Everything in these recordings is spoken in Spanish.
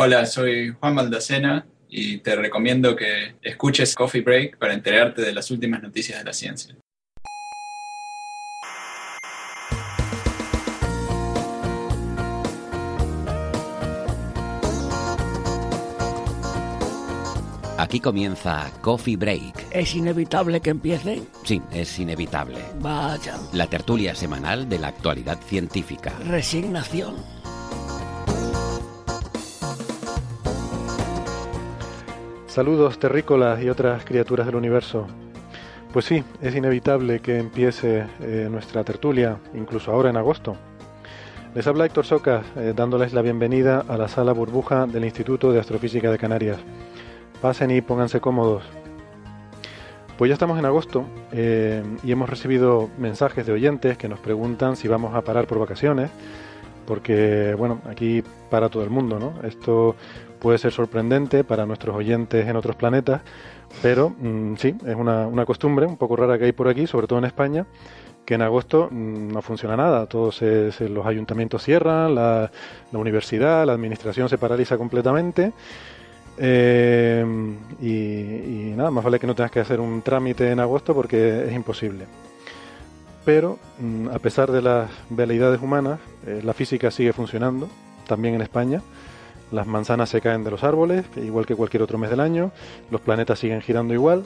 Hola, soy Juan Maldacena y te recomiendo que escuches Coffee Break para enterarte de las últimas noticias de la ciencia. Aquí comienza Coffee Break. ¿Es inevitable que empiece? Sí, es inevitable. Vaya. La tertulia semanal de la actualidad científica. Resignación. Saludos terrícolas y otras criaturas del universo. Pues sí, es inevitable que empiece eh, nuestra tertulia, incluso ahora en agosto. Les habla Héctor Socas, eh, dándoles la bienvenida a la sala burbuja del Instituto de Astrofísica de Canarias. Pasen y pónganse cómodos. Pues ya estamos en agosto eh, y hemos recibido mensajes de oyentes que nos preguntan si vamos a parar por vacaciones, porque bueno, aquí para todo el mundo, ¿no? Esto puede ser sorprendente para nuestros oyentes en otros planetas, pero mm, sí, es una, una, costumbre un poco rara que hay por aquí, sobre todo en España, que en agosto mm, no funciona nada, todos se, se, los ayuntamientos cierran, la, la universidad, la administración se paraliza completamente. Eh, y, y, nada, más vale que no tengas que hacer un trámite en agosto porque es imposible. Pero mm, a pesar de las veleidades humanas, eh, la física sigue funcionando, también en España. Las manzanas se caen de los árboles, igual que cualquier otro mes del año, los planetas siguen girando igual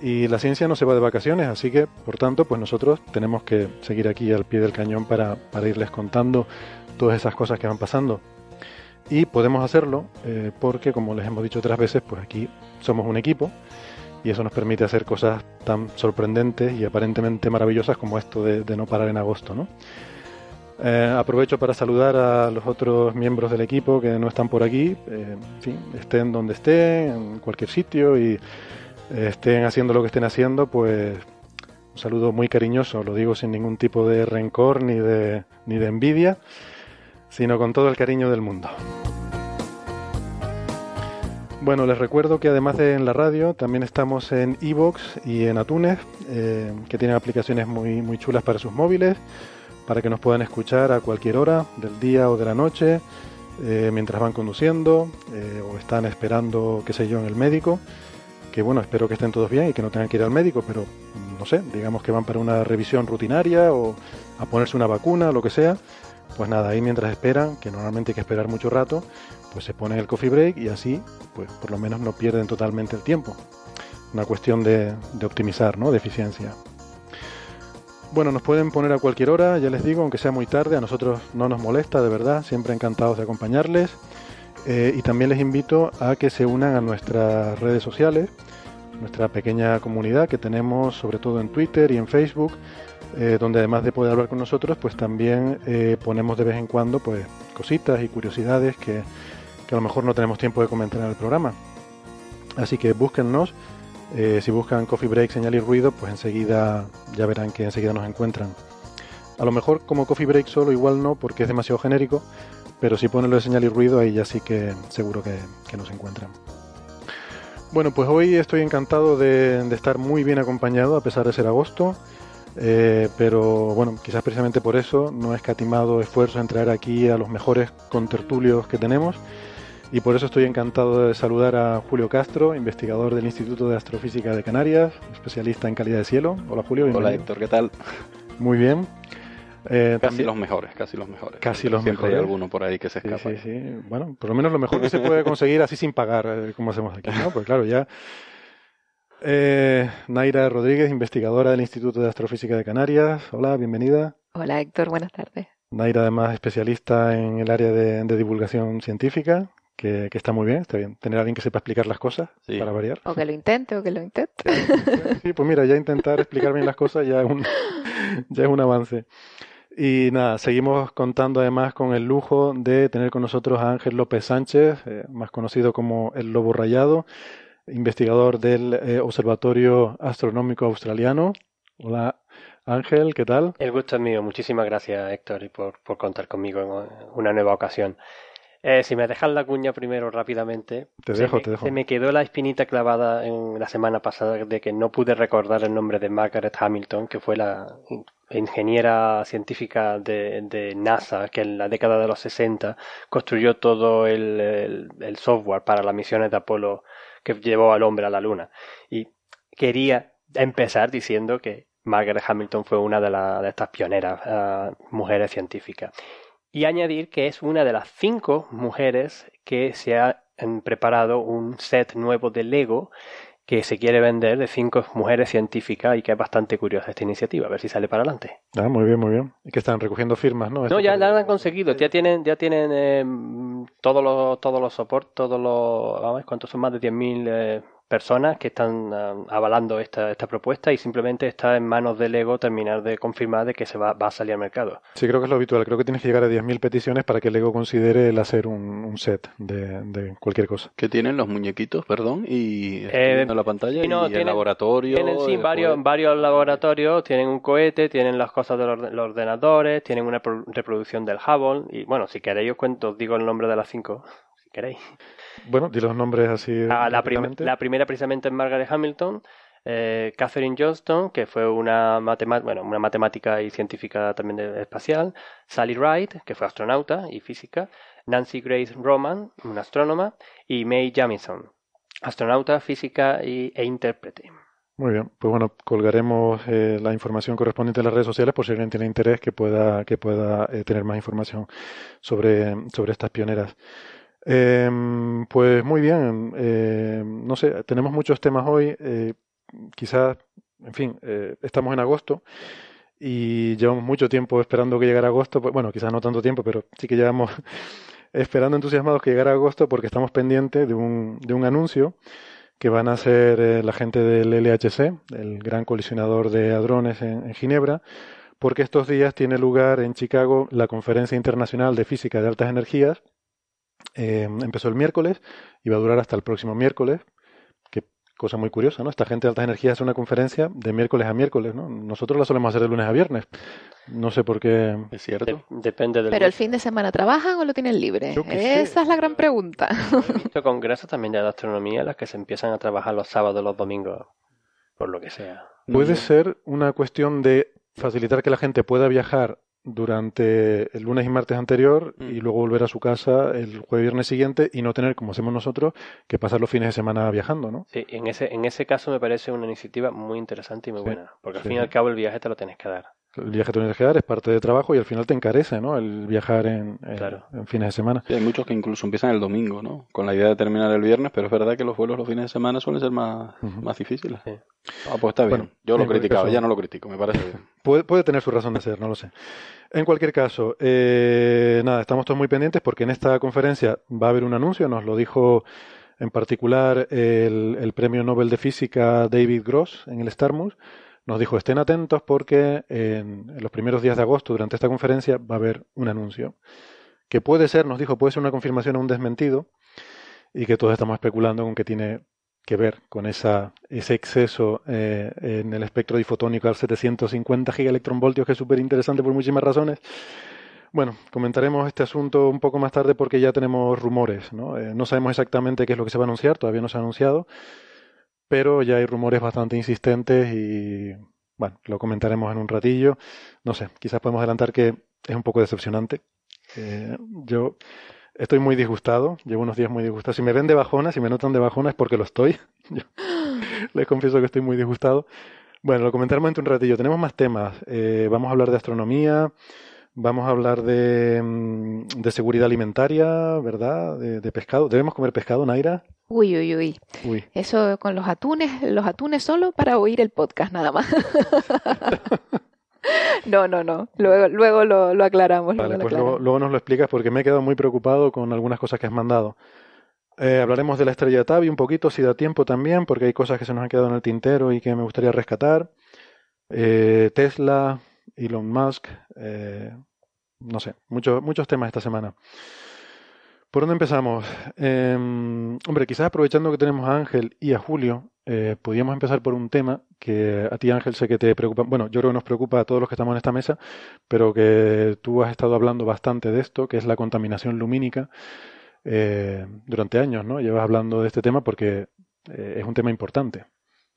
y la ciencia no se va de vacaciones, así que por tanto pues nosotros tenemos que seguir aquí al pie del cañón para, irles contando todas esas cosas que van pasando. Y podemos hacerlo eh, porque, como les hemos dicho otras veces, pues aquí somos un equipo y eso nos permite hacer cosas tan sorprendentes y aparentemente maravillosas como esto de, de no parar en agosto. ¿no? Eh, aprovecho para saludar a los otros miembros del equipo que no están por aquí, eh, en fin, estén donde estén, en cualquier sitio y eh, estén haciendo lo que estén haciendo, pues un saludo muy cariñoso, lo digo sin ningún tipo de rencor ni de, ni de envidia sino con todo el cariño del mundo. Bueno, les recuerdo que además de en la radio, también estamos en Evox y en Atunes, eh, que tienen aplicaciones muy, muy chulas para sus móviles, para que nos puedan escuchar a cualquier hora del día o de la noche, eh, mientras van conduciendo eh, o están esperando, qué sé yo, en el médico. Que bueno, espero que estén todos bien y que no tengan que ir al médico, pero no sé, digamos que van para una revisión rutinaria o a ponerse una vacuna, lo que sea pues nada, ahí mientras esperan, que normalmente hay que esperar mucho rato, pues se pone el coffee break y así, pues por lo menos no pierden totalmente el tiempo. Una cuestión de optimizar, ¿no? De eficiencia. Bueno, nos pueden poner a cualquier hora, ya les digo, aunque sea muy tarde, a nosotros no nos molesta, de verdad, siempre encantados de acompañarles. Eh, y también les invito a que se unan a nuestras redes sociales, nuestra pequeña comunidad que tenemos sobre todo en Twitter y en Facebook, eh, donde además de poder hablar con nosotros, pues también eh, ponemos de vez en cuando pues cositas y curiosidades que, que, a lo mejor no tenemos tiempo de comentar en el programa. Así que búsquennos, eh, si buscan Coffee Break, señal y ruido, pues enseguida ya verán que enseguida nos encuentran. A lo mejor como Coffee Break solo igual no, porque es demasiado genérico, pero si ponen lo de señal y ruido, ahí ya sí que seguro que, nos encuentran. Bueno, pues hoy estoy encantado de, estar muy bien acompañado a pesar de ser agosto. Eh, pero bueno, quizás precisamente por eso no he escatimado esfuerzo en traer aquí a los mejores contertulios que tenemos y por eso estoy encantado de saludar a Julio Castro, investigador del Instituto de Astrofísica de Canarias, especialista en calidad de cielo. Hola Julio. Hola Héctor, ¿qué tal? Muy bien. Eh, casi también, los mejores, casi los mejores. Casi los Siempre mejores. hay alguno por ahí que se escapa. Sí, sí, sí. Bueno, por lo menos lo mejor que se puede conseguir así sin pagar, eh, como hacemos aquí, ¿no? Pues claro, ya eh, Naira Rodríguez, investigadora del Instituto de Astrofísica de Canarias. Hola, bienvenida. Hola Héctor, buenas tardes. Naira además especialista en el área de, de divulgación científica, que, que, está muy bien, está bien. Tener a alguien que sepa explicar las cosas, sí. para variar. O que lo intente, o que lo intente. Sí, pues mira, ya intentar explicar bien las cosas ya es un, ya es un avance. Y nada, seguimos contando además con el lujo de tener con nosotros a Ángel López Sánchez, eh, más conocido como el Lobo Rayado, investigador del eh, Observatorio Astronómico Australiano. Hola Ángel, ¿qué tal? El gusto es mío. Muchísimas gracias Héctor y por, por contar conmigo en una nueva ocasión. Eh, si me dejas la cuña primero rápidamente. Te dejo, te dejo. Se me quedó la espinita clavada en la semana pasada de que no pude recordar el nombre de Margaret Hamilton, que fue la ingeniera científica de, NASA, que en la década de los 60 construyó todo el, software para las misiones de Apolo que llevó al hombre a la Luna. Y quería empezar diciendo que Margaret Hamilton fue una de, de estas pioneras ah, mujeres científicas y añadir que es una de las cinco mujeres que se ha preparado un set nuevo de Lego que se quiere vender de cinco mujeres científicas y que es bastante curiosa esta iniciativa, a ver si sale para adelante. Ah, muy bien, muy bien. Y que están recogiendo firmas, ¿no? No, ya la han conseguido, ya tienen, ya tienen eh, todos los, todos los soportes, todos los, vamos, ¿cuántos son más de 10.000 eh, personas que están ah, avalando esta, esta propuesta y simplemente está en manos del Lego terminar de confirmar de que se va, va a salir al mercado. Sí, creo que es lo habitual. Creo que tienes que llegar a 10.000 peticiones para que el Lego considere el hacer un, set de, de, cualquier cosa. ¿Qué tienen los muñequitos, perdón? Y eh, la pantalla y, el laboratorio. Tienen sí, varios, varios laboratorios, tienen un cohete, tienen las cosas de los, ordenadores, tienen una reproducción del Hubble y bueno, si queréis os cuento, os digo el nombre de las cinco, si queréis. Bueno, di los nombres así. Ah, la, la, primera precisamente es Margaret Hamilton, eh, Catherine Johnston, que fue una, bueno, una matemática y científica también espacial, Sally Wright, que fue astronauta y física, Nancy Grace Roman, una astrónoma, y May Jamison, astronauta, física y, e intérprete. Muy bien, pues bueno, colgaremos eh, la información correspondiente en las redes sociales por si alguien tiene interés que pueda, que pueda eh, tener más información sobre, sobre estas pioneras. Eh, pues muy bien, eh, no sé, tenemos muchos temas hoy, eh, quizás, en fin, eh, estamos en agosto y llevamos mucho tiempo esperando que llegara agosto, pues, bueno, quizás no tanto tiempo, pero sí que llevamos esperando entusiasmados que llegara agosto porque estamos pendientes de un, de un anuncio que van a hacer la gente del LHC, el gran colisionador de hadrones en Ginebra, porque estos días tiene lugar en Chicago la Conferencia Internacional de Física de Altas Energías, eh, empezó el miércoles y va a durar hasta el próximo miércoles. Qué cosa muy curiosa, ¿no? Esta gente de altas energías hace una conferencia de miércoles a miércoles, ¿no? Nosotros la solemos hacer de lunes a viernes. No sé por qué. Es cierto. depende del. Pero el fin de semana trabajan o lo tienen libre. Esa es la gran pregunta. He visto congresos también de astronomía las que se empiezan a trabajar los sábados, los domingos, por lo que sea. Puede ser una cuestión de facilitar que la gente pueda viajar durante el lunes y martes anterior y mm. luego volver a su casa el jueves y viernes siguiente y no tener, como hacemos nosotros, que pasar los fines de semana viajando, ¿no? Sí, en ese, en ese caso me parece una iniciativa muy interesante y muy buena, porque al fin y al cabo el viaje te lo tienes que dar. El viaje te lo tienes que dar, es parte de trabajo y al final te encarece, ¿no? El viajar en, en, fines de semana. hay muchos que incluso empiezan el domingo, ¿no? Con la idea de terminar el viernes, pero es verdad que los vuelos los fines de semana suelen ser más, más difíciles. Ah, pues está bien. Yo lo criticaba, ya no lo critico, me parece bien. Puede, puede tener su razón de ser, no lo sé. En cualquier caso, eh, nada, estamos todos muy pendientes porque en esta conferencia va a haber un anuncio, nos lo dijo en particular el, premio Nobel de Física David Gross en el Starmus. Nos dijo, estén atentos porque en, los primeros días de agosto, durante esta conferencia, va a haber un anuncio. Que puede ser, nos dijo, puede ser una confirmación o un desmentido, y que todos estamos especulando con que tiene que ver con esa, ese exceso eh, en el espectro difotónico al 750 gigaelectronvoltios, que es súper interesante por muchísimas razones. Bueno, comentaremos este asunto un poco más tarde porque ya tenemos rumores. ¿no? Eh, no sabemos exactamente qué es lo que se va a anunciar, todavía no se ha anunciado, pero ya hay rumores bastante insistentes y bueno, lo comentaremos en un ratillo. No sé, quizás podemos adelantar que es un poco decepcionante. Eh, yo Estoy muy disgustado, llevo unos días muy disgustado. Si me ven de bajona, si me notan de bajona es porque lo estoy. les confieso que estoy muy disgustado. Bueno, lo comentaremos en un ratillo. Tenemos más temas. Eh, vamos a hablar de astronomía, vamos a hablar de, mm, de seguridad alimentaria, ¿verdad? De, de, pescado. ¿Debemos comer pescado, Naira? Uy, uy, uy, uy. Eso con los atunes, los atunes solo para oír el podcast nada más. No, no, no. Luego, luego lo, aclaramos. Vale, pues Luego, nos lo explicas porque me he quedado muy preocupado con algunas cosas que has mandado. Eh, hablaremos de la estrella de Tabi un poquito, si da tiempo también, porque hay cosas que se nos han quedado en el tintero y que me gustaría rescatar. Eh, Tesla Elon Musk, no sé, muchos muchos temas esta semana. ¿Por dónde empezamos? Em, hombre, quizás aprovechando que tenemos a Ángel y a Julio, eh, podríamos empezar por un tema que a ti, Ángel, sé que te preocupa. Bueno, yo creo que nos preocupa a todos los que estamos en esta mesa, pero que tú has estado hablando bastante de esto, que es la contaminación lumínica, eh, durante años, ¿no? Llevas hablando de este tema porque eh, es un tema importante.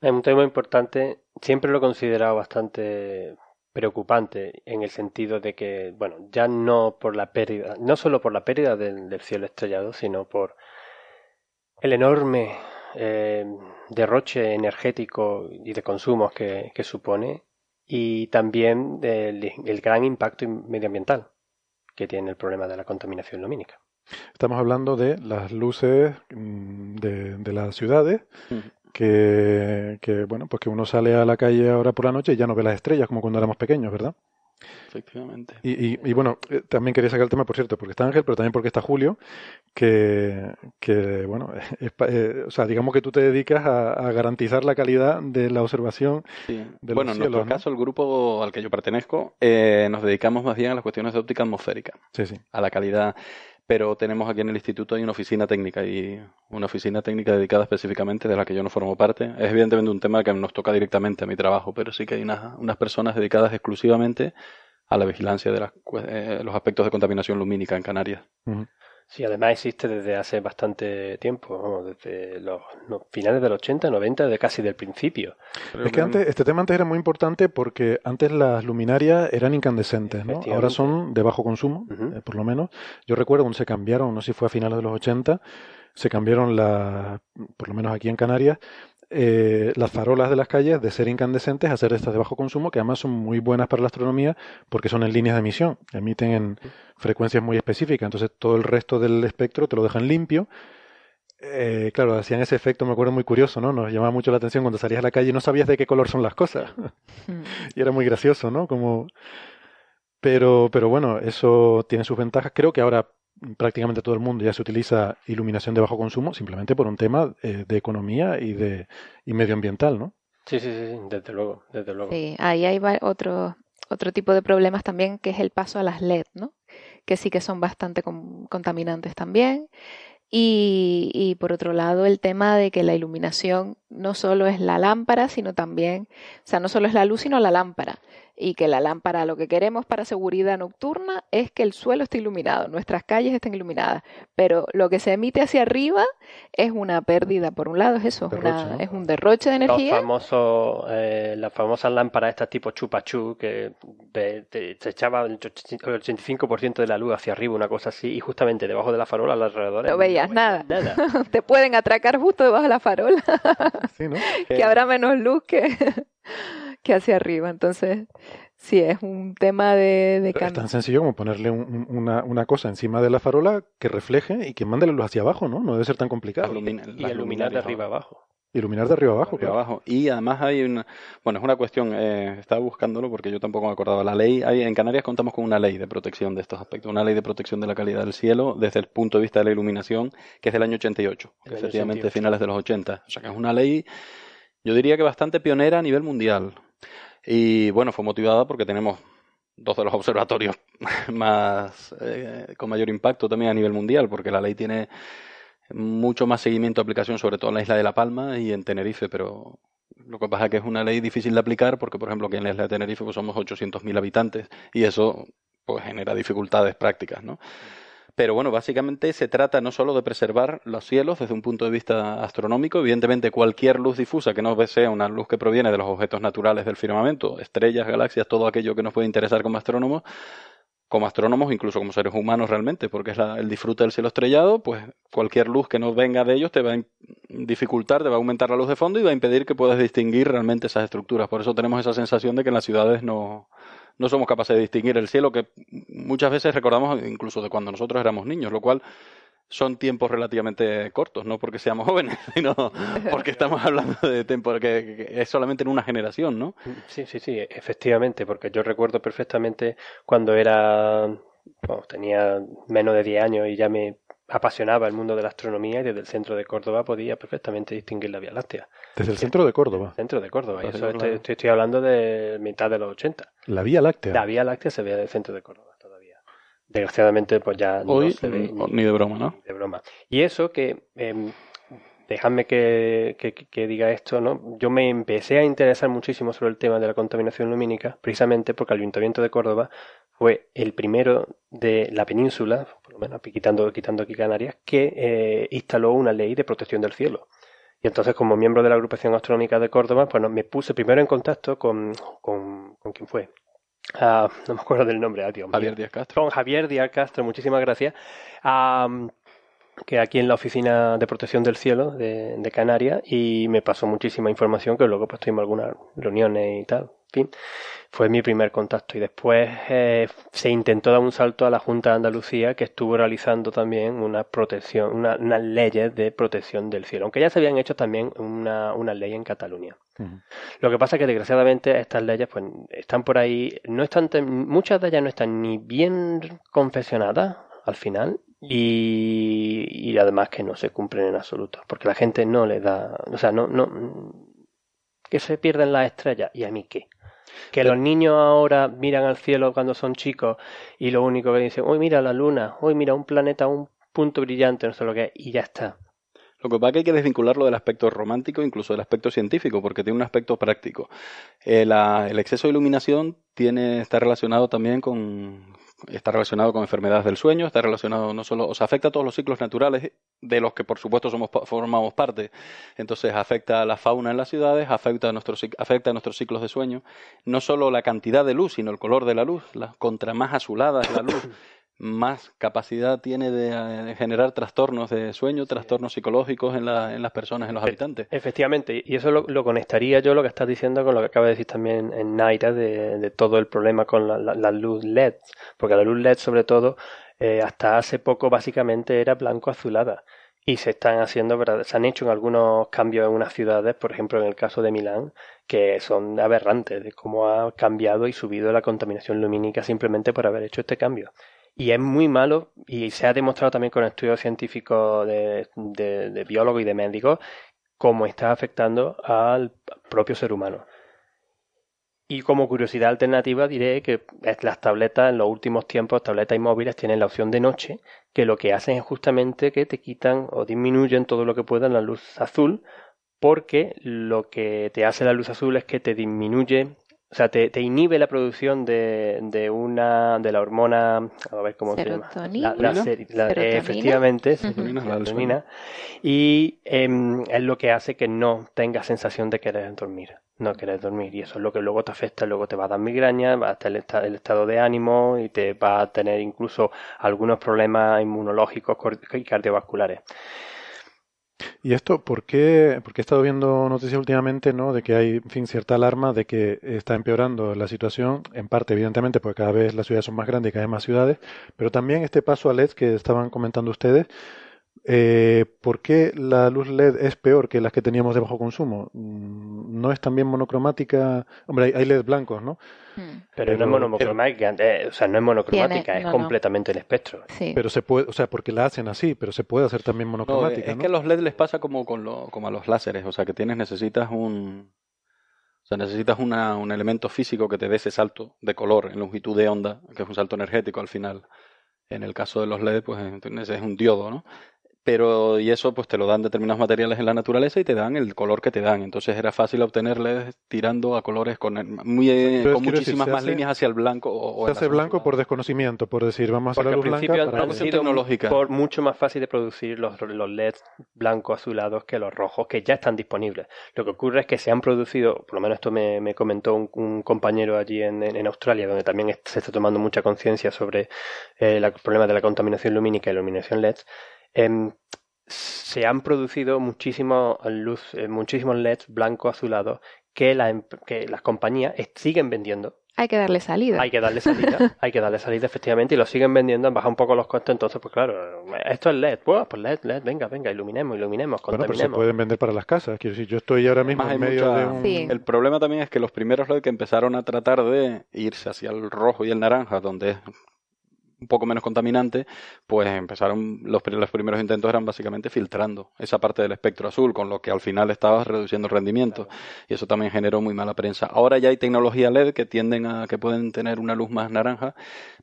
Es un tema importante. Siempre lo he considerado bastante preocupante en el sentido de que, bueno, ya no por la pérdida, no solo por la pérdida del, cielo estrellado, sino por el enorme eh, derroche energético y de consumos que, supone y también el, gran impacto medioambiental que tiene el problema de la contaminación lumínica. Estamos hablando de las luces mm, de, de las ciudades que, que, bueno, pues que uno sale a la calle ahora por la noche y ya no ve las estrellas como cuando éramos pequeños, ¿verdad? Efectivamente. Y, y, bueno, eh, también quería sacar el tema, por cierto, porque está Ángel, pero también porque está Julio, que, que bueno, eh, o sea, digamos que tú te dedicas a, garantizar la calidad de la observación sí. de Bueno, en nuestro caso, el grupo al que yo pertenezco, eh, nos dedicamos más bien a las cuestiones de óptica atmosférica. Sí, sí. A la calidad pero tenemos aquí en el instituto hay una oficina técnica y una oficina técnica dedicada específicamente de la que yo no formo parte. Es evidentemente un tema que nos toca directamente a mi trabajo, pero sí que hay unas, personas dedicadas exclusivamente a la vigilancia de eh, los aspectos de contaminación lumínica en Canarias. Sí, además existe desde hace bastante tiempo, desde los finales de los 80, 90, de casi del principio. es que antes, este tema antes era muy importante porque antes las luminarias eran incandescentes, ¿no? Ahora son de bajo consumo, eh, por lo menos. Yo recuerdo cuando se cambiaron, no sé si fue a finales de los 80, se cambiaron las, por lo menos aquí en Canarias, eh, las farolas de las calles de ser incandescentes a ser estas de bajo consumo, que además son muy buenas para la astronomía porque son en líneas de emisión, emiten en frecuencias muy específicas, entonces todo el resto del espectro te lo dejan limpio. Eh, claro, hacían ese efecto, me acuerdo muy curioso, ¿no? Nos llamaba mucho la atención cuando salías a la calle y no sabías de qué color son las cosas. Hmm. y era muy gracioso, ¿no? Como... Pero, pero bueno, eso tiene sus ventajas. Creo que ahora prácticamente todo el mundo ya se utiliza iluminación de bajo consumo simplemente por un tema eh, de economía y de y medioambiental, ¿no? Sí, sí, sí, desde luego, desde luego. Sí, ahí hay otro, otro tipo de problemas también que es el paso a las LED, ¿no? Que sí que son bastante contaminantes también. Y, y, por otro lado, el tema de que la iluminación no solo es la lámpara, sino también, o sea, no solo es la luz, sino la lámpara y que la lámpara, lo que queremos para seguridad nocturna es que el suelo esté iluminado, nuestras calles estén iluminadas, pero lo que se emite hacia arriba es una pérdida, por un lado es eso, es, un derroche de energía. Los eh, las famosas lámparas estas tipo chupachú que se echaba el 85% de la luz hacia arriba, una cosa así, y justamente debajo de la farola alrededor. No veías nada. Te pueden atracar justo debajo de la farola. que habrá menos luz que que hacia arriba. Entonces, sí, es un tema de, de Es tan sencillo como ponerle una, una, cosa encima de la farola que refleje y que mande la luz hacia abajo, ¿no? No debe ser tan complicado. y iluminar de arriba abajo. Iluminar de arriba abajo. Arriba abajo. Y además hay una. Bueno, es una cuestión. Eh, estaba buscándolo porque yo tampoco me acordaba. La ley. Hay, en Canarias contamos con una ley de protección de estos aspectos. Una ley de protección de la calidad del cielo desde el punto de vista de la iluminación, que es del año 88. efectivamente, finales de los 80. O sea que es una ley. Yo diría que bastante pionera a nivel mundial. Y bueno, fue motivada porque tenemos dos de los observatorios más eh, con mayor impacto también a nivel mundial, porque la ley tiene mucho más seguimiento de aplicación, sobre todo en la isla de La Palma y en Tenerife, pero lo que pasa es que es una ley difícil de aplicar porque, por ejemplo, aquí en la isla de Tenerife pues somos 800.000 habitantes y eso pues genera dificultades prácticas, ¿no? Pero bueno, básicamente se trata no solo de preservar los cielos desde un punto de vista astronómico, evidentemente cualquier luz difusa que no sea una luz que proviene de los objetos naturales del firmamento, estrellas, galaxias, todo aquello que nos puede interesar como astrónomos, como astrónomos, incluso como seres humanos realmente, porque es el disfrute del cielo estrellado, pues cualquier luz que no venga de ellos te va a dificultar, te va a aumentar la luz de fondo y va a impedir que puedas distinguir realmente esas estructuras. Por eso tenemos esa sensación de que en las ciudades no, no somos capaces de distinguir el cielo, que muchas veces recordamos incluso de cuando nosotros éramos niños, lo cual son tiempos relativamente cortos, no porque seamos jóvenes, sino porque estamos hablando de tiempo que, es solamente en una generación, ¿no? Sí, sí, sí, efectivamente, porque yo recuerdo perfectamente cuando era, tenía menos de 10 años y ya me apasionaba el mundo de la astronomía y desde el centro de Córdoba podía perfectamente distinguir la Vía Láctea. Desde el centro de Córdoba. Centro de Córdoba, y eso estoy, estoy- estoy hablando de mitad de los 80. La Vía Láctea. La Vía Láctea se ve del centro de Córdoba todavía. Desgraciadamente, pues ya no Hoy se ve mm, ni de broma, ¿no? de broma. Y eso que, em, dejadme que, que- que diga esto, ¿no? Yo me empecé a interesar muchísimo sobre el tema de la contaminación lumínica, precisamente porque el Ayuntamiento de Córdoba fue el primero de la península, menos quitando, quitando aquí Canarias, que eh, instaló una ley de protección del cielo. Y entonces, como miembro de la agrupación astronómica de Córdoba, pues no- me puse primero en contacto con, con, ¿con quién fue? Ah, no me acuerdo del nombre, ah, mío Javier Díaz Castro. con Javier Díaz Castro, muchísimas gracias, que aquí en la Oficina de Protección del Cielo de, de Canarias y me pasó muchísima información que luego pues tuvimos algunas reuniones y tal. Fin, fue mi primer contacto. Y después eh, se intentó dar un salto a la Junta de Andalucía que estuvo realizando también una protección, una- unas leyes de protección del cielo, aunque ya se habían hecho también una, una ley en Cataluña. Lo que pasa es que desgraciadamente estas leyes pues están por ahí, no están muchas de ellas no están ni bien confeccionadas al final. Y, y además que no se cumplen en absoluto, porque la gente no le da, o sea, no no que se pierden las estrellas. Y a mí qué. Que los niños ahora miran al cielo cuando son chicos y lo único que dicen, uy, mira la luna, uy, mira un planeta, un punto brillante, no sé lo que es, y ya está. Lo que pasa es que hay que desvincularlo del aspecto romántico, incluso del aspecto científico, porque tiene un aspecto práctico. Eh, la- el exceso de iluminación tiene, está relacionado también con, está relacionado con enfermedades del sueño, está relacionado no solo, o sea, afecta a todos los ciclos naturales, de los que por supuesto somos, formamos parte. Entonces afecta a la fauna en las ciudades, afecta a nuestros, afecta a nuestros ciclos de sueño. No solo la cantidad de luz, sino el color de la luz. La, contra más azulada es la luz, más capacidad tiene de, eh, de generar trastornos de sueño, trastornos psicológicos en, la- en las personas, en los E- habitantes. Efectivamente, y eso lo, lo conectaría yo lo que estás diciendo con lo que acaba de decir también en Naira de, de todo el problema con la, la- la luz LED, porque la luz LED sobre todo eh, hasta hace poco básicamente era blanco azulada y se están haciendo, se han hecho en algunos cambios en unas ciudades, por ejemplo en el caso de Milán, que son aberrantes de cómo ha cambiado y subido la contaminación lumínica simplemente por haber hecho este cambio. Y es muy malo, y se ha demostrado también con estudios científicos de, biólogos y de médicos, cómo está afectando al propio ser humano. Y como curiosidad alternativa diré que las tabletas en los últimos tiempos, tabletas y móviles tienen la opción de noche, que lo que hacen es justamente que te quitan o disminuyen todo lo que puedan la luz azul, porque lo que te hace la luz azul es que te disminuye, o sea, te, te inhibe la producción de, de una de la hormona, a ver cómo se llama, Serotonina. la, la la- Serotonina. efectivamente, Serotonina, serotonina, y em, es lo que hace que no tengas sensación de querer dormir, no querer dormir, y eso es lo que luego te afecta, luego te va a dar migraña, va a estar el, esta- el estado de ánimo y te va a tener incluso algunos problemas inmunológicos y cardiovasculares. ¿Y esto por qué? Porque he estado viendo noticias últimamente, ¿no? De que hay, en fin, cierta alarma de que está empeorando la situación, en parte, evidentemente, porque cada vez las ciudades son más grandes y cada vez más ciudades, pero también este paso a LED que estaban comentando ustedes, eh, ¿por qué la luz LED es peor que las que teníamos de bajo consumo? Mm, ¿No es también monocromática? Hombre, hay, LED blancos, ¿no? Mm, Pero, no es monocromática, eh, o sea, no es monocromática, Tiene- es no, no. completamente el espectro. Sí. Pero se puede, o sea, porque la hacen así, pero se puede hacer también No, monocromática, es ¿no? que a los LED les pasa como, con lo- como a los láseres, o sea, que tienes, necesitas un, o sea, necesitas una, un elemento físico que te dé ese salto de color en longitud de onda, que es un salto energético al final. En el caso de los LED, pues entonces es un diodo, ¿no? Pero, y eso pues te lo dan determinados materiales en la naturaleza y te dan el color que te dan. Entonces era fácil obtener LEDs tirando a colores con, muy, eh, Entonces, con quiero decir, muchísimas más hace- líneas hacia el blanco. O, o Se hace blanco por desconocimiento, por decir, vamos a hacer al blanca han para que- sido tecnológica. por mucho más fácil de producir los, los LEDs blancos azulados que los rojos, que ya están disponibles. Lo que ocurre es que se han producido, por lo menos esto me, me comentó un, un compañero allí en, en- en Australia, donde también se está tomando mucha conciencia sobre eh, la- el problema de la contaminación lumínica y la iluminación LED. Em, se han producido muchísimos luz, eh, muchísimos LEDs blancos azulados que, la em- que las compañías eh, siguen vendiendo Hay que darle salida. hay que darle salida, hay que darle salida efectivamente y lo siguen vendiendo, han bajado un poco los costes, entonces pues claro, esto es LED, pues, pues LED, LED, venga, venga, iluminemos, iluminemos, Bueno, pero se contaminemos. pueden vender para las casas. Quiero decir, yo estoy ahora mismo Además, en medio mucha- de un... Sí. El problema también es que los primeros LED que empezaron a tratar de irse hacia el rojo y el naranja, donde es un poco menos contaminante, pues empezaron, los, los primeros intentos eran básicamente filtrando esa parte del espectro azul, con lo que al final estabas reduciendo el rendimiento. Y eso también generó muy mala prensa. Ahora ya hay tecnología LED que tienden a, que pueden tener una luz más naranja,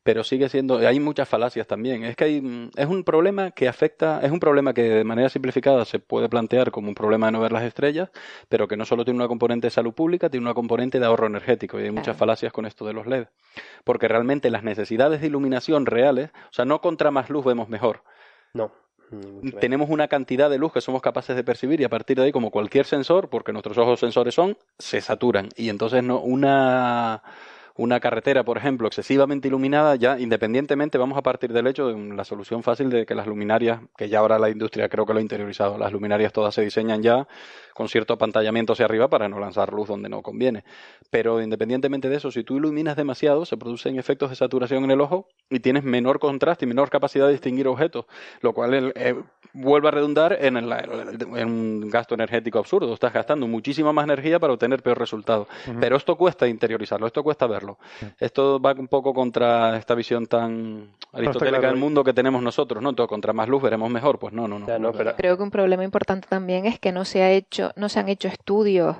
pero sigue siendo, hay muchas falacias también. Es que hay, es un problema que afecta, es un problema que de manera simplificada se puede plantear como un problema de no ver las estrellas, pero que no solo tiene una componente de salud pública, tiene una componente de ahorro energético. Y hay muchas falacias con esto de los LED. Porque realmente las necesidades de iluminación reales, o sea, no contra más luz vemos mejor. No. Tenemos una cantidad de luz que somos capaces de percibir y a partir de ahí, como cualquier sensor, porque nuestros ojos sensores son, se saturan. Y entonces no, una una carretera, por ejemplo, excesivamente iluminada, ya independientemente vamos a partir del hecho de la solución fácil de que las luminarias, que ya ahora la industria creo que lo ha interiorizado, las luminarias todas se diseñan ya con cierto apantallamiento hacia arriba para no lanzar luz donde no conviene. Pero independientemente de eso, si tú iluminas demasiado, se producen efectos de saturación en el ojo y tienes menor contraste y menor capacidad de distinguir objetos, lo cual eh, vuelve a redundar en, un gasto energético absurdo. Estás gastando muchísima más energía para obtener peor resultado. Pero esto cuesta interiorizarlo, esto cuesta verlo. Esto va un poco contra esta visión tan aristotélica del mundo que tenemos nosotros, ¿no? Entonces, contra más luz veremos mejor. Pues no, no, no. Creo que un problema importante también es que no se ha hecho no se han hecho estudios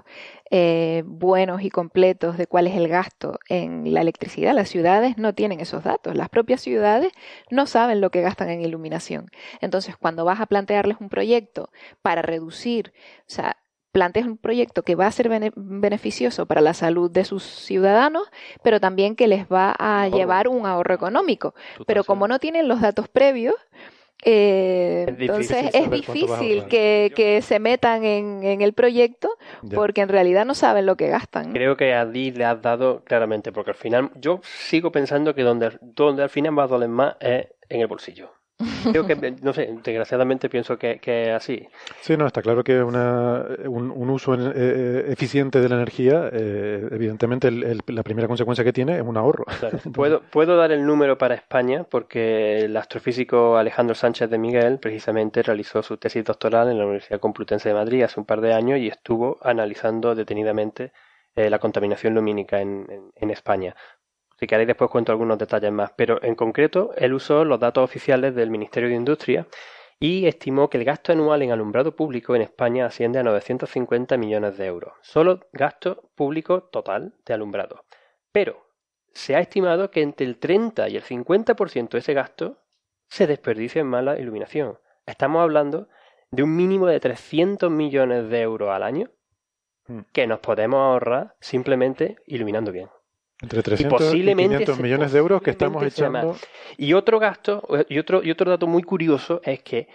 eh, buenos y completos de cuál es el gasto en la electricidad. Las ciudades no tienen esos datos. Las propias ciudades no saben lo que gastan en iluminación. Entonces, cuando vas a plantearles un proyecto para reducir, o sea, planteas un proyecto que va a ser beneficioso para la salud de sus ciudadanos, pero también que les va a llevar un ahorro económico. Pero como no tienen los datos previos, eh, entonces es difícil que, que, se metan en, en el proyecto porque en realidad no saben lo que gastan. Creo que a Di le has dado claramente, porque al final yo sigo pensando que donde, donde al final va a doler más es en el bolsillo. Creo que, no sé, desgraciadamente pienso que, es así. Sí, no, está claro que una, un, uso eh, eh, eficiente de la energía, eh, evidentemente la primera consecuencia que tiene es un ahorro. Puedo, puedo dar el número para España porque el astrofísico Alejandro Sánchez de Miguel precisamente realizó su tesis doctoral en la Universidad Complutense de Madrid hace un par de años y estuvo analizando detenidamente la contaminación lumínica en, en España. Si queréis después cuento algunos detalles más, pero en concreto él usó los datos oficiales del Ministerio de Industria y estimó que el gasto anual en alumbrado público en España asciende a 950 millones de euros. Solo gasto público total de alumbrado. Pero se ha estimado que entre el 30 y el 50% de ese gasto se desperdicia en mala iluminación. Estamos hablando de un mínimo de 300 millones de euros al año hmm. que nos podemos ahorrar simplemente iluminando bien. Entre 300 y, 500 millones de euros que estamos echando. Y otro gasto, y otro, y otro dato muy curioso es que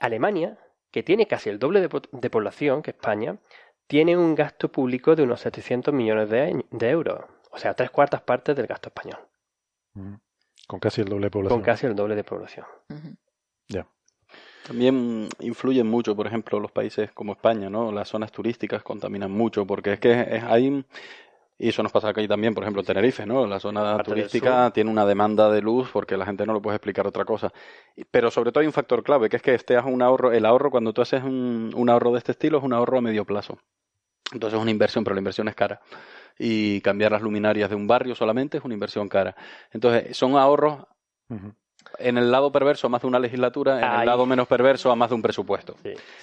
Alemania, que tiene casi el doble de, población que España, tiene un gasto público de unos 700 millones de, euros. O sea, tres cuartas partes del gasto español. Con casi el doble de población. Con casi el doble de población. Ya. También influyen mucho, por ejemplo, los países como España, ¿no? Las zonas turísticas contaminan mucho porque es que es, hay y eso nos pasa aquí también, por ejemplo, Tenerife, ¿no? La zona turística tiene una demanda de luz porque la gente no lo puede explicar otra cosa. Pero sobre todo hay un factor clave, que es que este es un ahorro, el ahorro cuando tú haces un, un ahorro de este estilo es un ahorro a medio plazo. Entonces es una inversión, pero la inversión es cara. Y cambiar las luminarias de un barrio solamente es una inversión cara. Entonces son ahorros en el lado perverso a más de una legislatura, en el lado menos perverso a más de un presupuesto.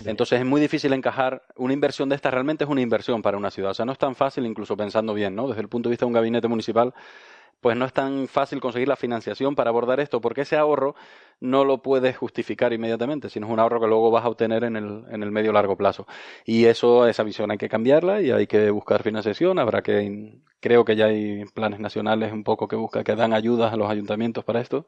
Entonces es muy difícil encajar una inversión de esta realmente es una inversión para una ciudad. O sea, no es tan fácil, incluso pensando bien, ¿no? Desde el punto de vista de un gabinete municipal, pues no es tan fácil conseguir la financiación para abordar esto, porque ese ahorro no lo puedes justificar inmediatamente, sino es un ahorro que luego vas a obtener en el, en el medio largo plazo. Y eso, esa visión hay que cambiarla y hay que buscar financiación. Habrá que, creo que ya hay planes nacionales un poco que busca, que dan ayudas a los ayuntamientos para esto.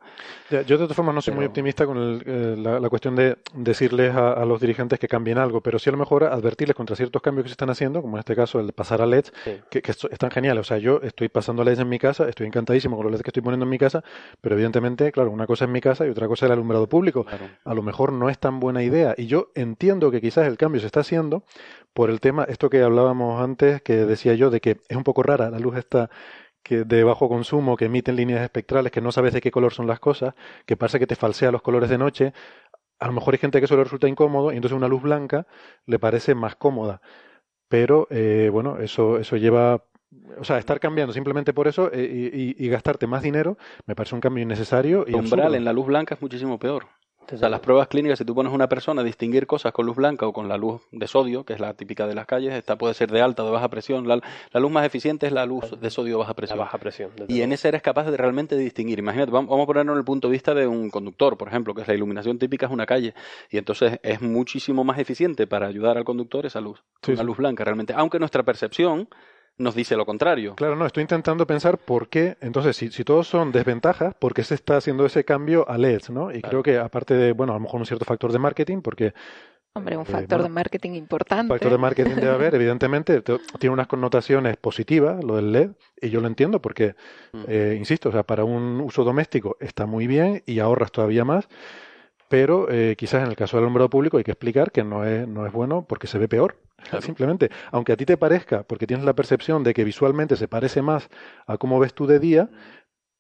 yo de todas formas no soy muy optimista con eh, la, cuestión de decirles a, los dirigentes que cambien algo, pero sí a lo mejor advertirles contra ciertos cambios que se están haciendo, como en este caso el pasar a LEDs, que, que están geniales. O sea, yo estoy pasando LEDs en mi casa, estoy encantadísimo con los LEDs que estoy poniendo en mi casa, pero evidentemente, claro, una cosa es mi casa y otra cosa el alumbrado público. A lo mejor no es tan buena idea. Y yo entiendo que quizás el cambio se está haciendo por el tema, esto que hablábamos antes, que decía yo, de que es un poco rara la luz esta que de bajo consumo, que emiten líneas espectrales, que no sabes de qué color son las cosas, que parece que te falsea los colores de noche. A lo mejor hay gente que eso le resulta incómodo y entonces una luz blanca le parece más cómoda. Pero eh, bueno, eso, eso lleva o sea, estar cambiando simplemente por eso eh, y, y, gastarte más dinero me parece un cambio innecesario. Y el umbral en la luz blanca es muchísimo peor. O sea, las pruebas clínicas, si tú pones a una persona a distinguir cosas con luz blanca o con la luz de sodio, que es la típica de las calles, esta puede ser de alta o de baja presión. La, luz más eficiente es la luz de sodio baja presión. baja presión. Y en ese eres capaz de realmente distinguir. Imagínate, vamos a ponerlo en el punto de vista de un conductor, por ejemplo, que es la iluminación típica es una calle. Y entonces es muchísimo más eficiente para ayudar al conductor esa luz. una luz blanca realmente. Aunque nuestra percepción nos dice lo contrario. Claro, no, estoy intentando pensar por qué, entonces, si, si todos son desventajas, ¿por qué se está haciendo ese cambio a LEDs, no? Y creo que aparte de, bueno, a lo mejor un cierto factor de marketing, porque... Hombre, un eh, factor de marketing importante. Un factor de marketing debe haber, evidentemente, tiene unas connotaciones positivas, lo del LED, y yo lo entiendo porque, mm. eh, insisto, o sea, para un uso doméstico está muy bien y ahorras todavía más, pero eh, quizás en el caso del alumbrado público hay que explicar que no es, no es bueno porque se ve peor. Simplemente, aunque a ti te parezca, porque tienes la percepción de que visualmente se parece más a cómo ves tú de día,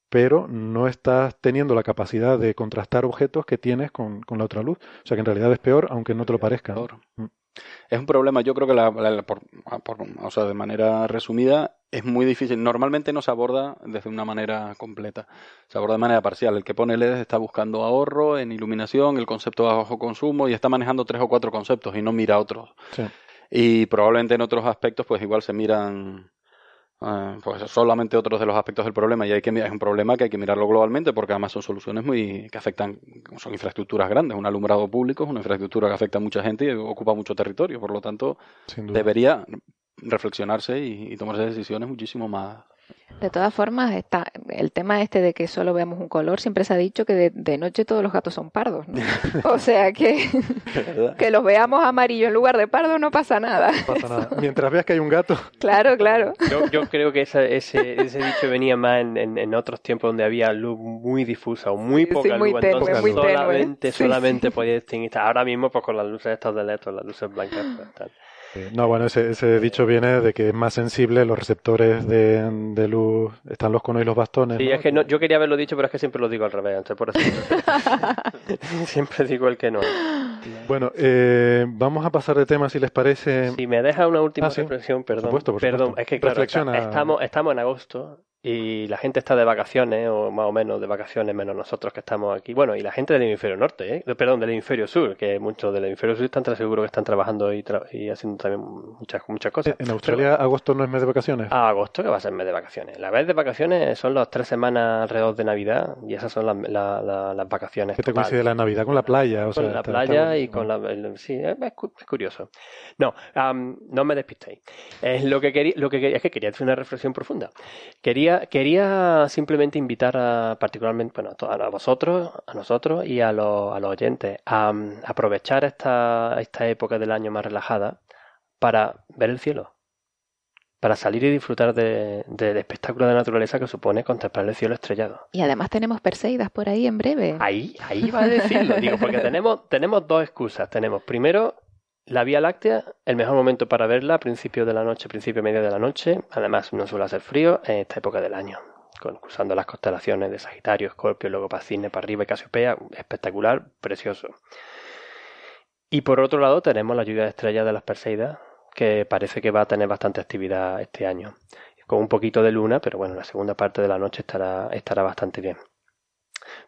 pero no estás teniendo la capacidad de contrastar objetos que tienes con, con la otra luz. O sea que en realidad es peor, aunque no te lo parezca. Mm. Es un problema, yo creo que la, por, o sea, de manera resumida, es muy difícil. Normalmente no se aborda desde una manera completa, se aborda de manera parcial. El que pone LEDs está buscando ahorro en iluminación, el concepto de bajo consumo y está manejando tres o cuatro conceptos y no mira otros. Y probablemente en otros aspectos, pues igual se miran Ah, pues solamente otros de los aspectos del problema. Y hay que es un problema que hay que mirarlo globalmente porque además son soluciones muy que afectan son infraestructuras grandes. Un alumbrado público es una infraestructura que afecta a mucha gente y ocupa mucho territorio. Por lo tanto debería reflexionarse y, y tomarse decisiones muchísimo más de todas formas, está el tema este de que solo veamos un color, siempre se ha dicho que de, noche todos los gatos son pardos. o sea que que los veamos amarillo en lugar de pardo no pasa nada. No pasa nada. Mientras veas que hay un gato. Claro, claro. Yo, creo que ese, ese, dicho venía más en, otros tiempos donde había luz muy difusa o muy poca luz. entonces solamente, solamente podía distinguir. Ahora mismo, pues con las luces estas de LED, las luces blancas. Pues, no, bueno, ese, ese, dicho viene de que es más sensible los receptores de, de luz, están los conos y los bastones. Sí, es que no, yo quería haberlo dicho, pero es que siempre lo digo al revés, entonces por eso siempre digo el que no. Bueno, eh, vamos a pasar de tema si les parece. Si me deja una última ah, reflexión, perdón. Por supuesto, perdón, es que claro, estamos, estamos en agosto y la gente está de vacaciones, o más o menos de vacaciones, menos nosotros que estamos aquí. Bueno, y la gente del hemisferio norte, ¿eh? perdón, del hemisferio sur, que muchos del hemisferio sur están seguro que están trabajando y, y, haciendo también muchas, muchas cosas. ¿En Australia agosto no es mes de vacaciones? Ah, agosto que va a ser mes de vacaciones. La vez de vacaciones son las tres semanas alrededor de Navidad y esas son las vacaciones. ¿Qué te coincide la Navidad con la playa? O con la playa y con la... sí, es, curioso. No, no me despistéis. Es lo que quería, lo que es que quería hacer una reflexión profunda. Quería quería, simplemente invitar a, particularmente bueno, a, vosotros, a nosotros y a, los, a los oyentes a, aprovechar esta, esta época del año más relajada para ver el cielo, para salir y disfrutar del espectáculo de naturaleza que supone contemplar el cielo estrellado. Y además tenemos Perseidas por ahí en breve. Ahí, ahí va a decirlo, digo, porque tenemos, tenemos dos excusas. Tenemos primero la Vía Láctea, el mejor momento para verla, a principio de la noche, principio medio de la noche. Además, no suele hacer frío en esta época del año. cruzando las constelaciones de Sagitario, Escorpio, luego para Cisne, para arriba y Casiopea. Espectacular, precioso. Y por otro lado, tenemos la lluvia de estrellas de las Perseidas, que parece que va a tener bastante actividad este año. Con un poquito de luna, pero bueno, la segunda parte de la noche estará, estará bastante bien.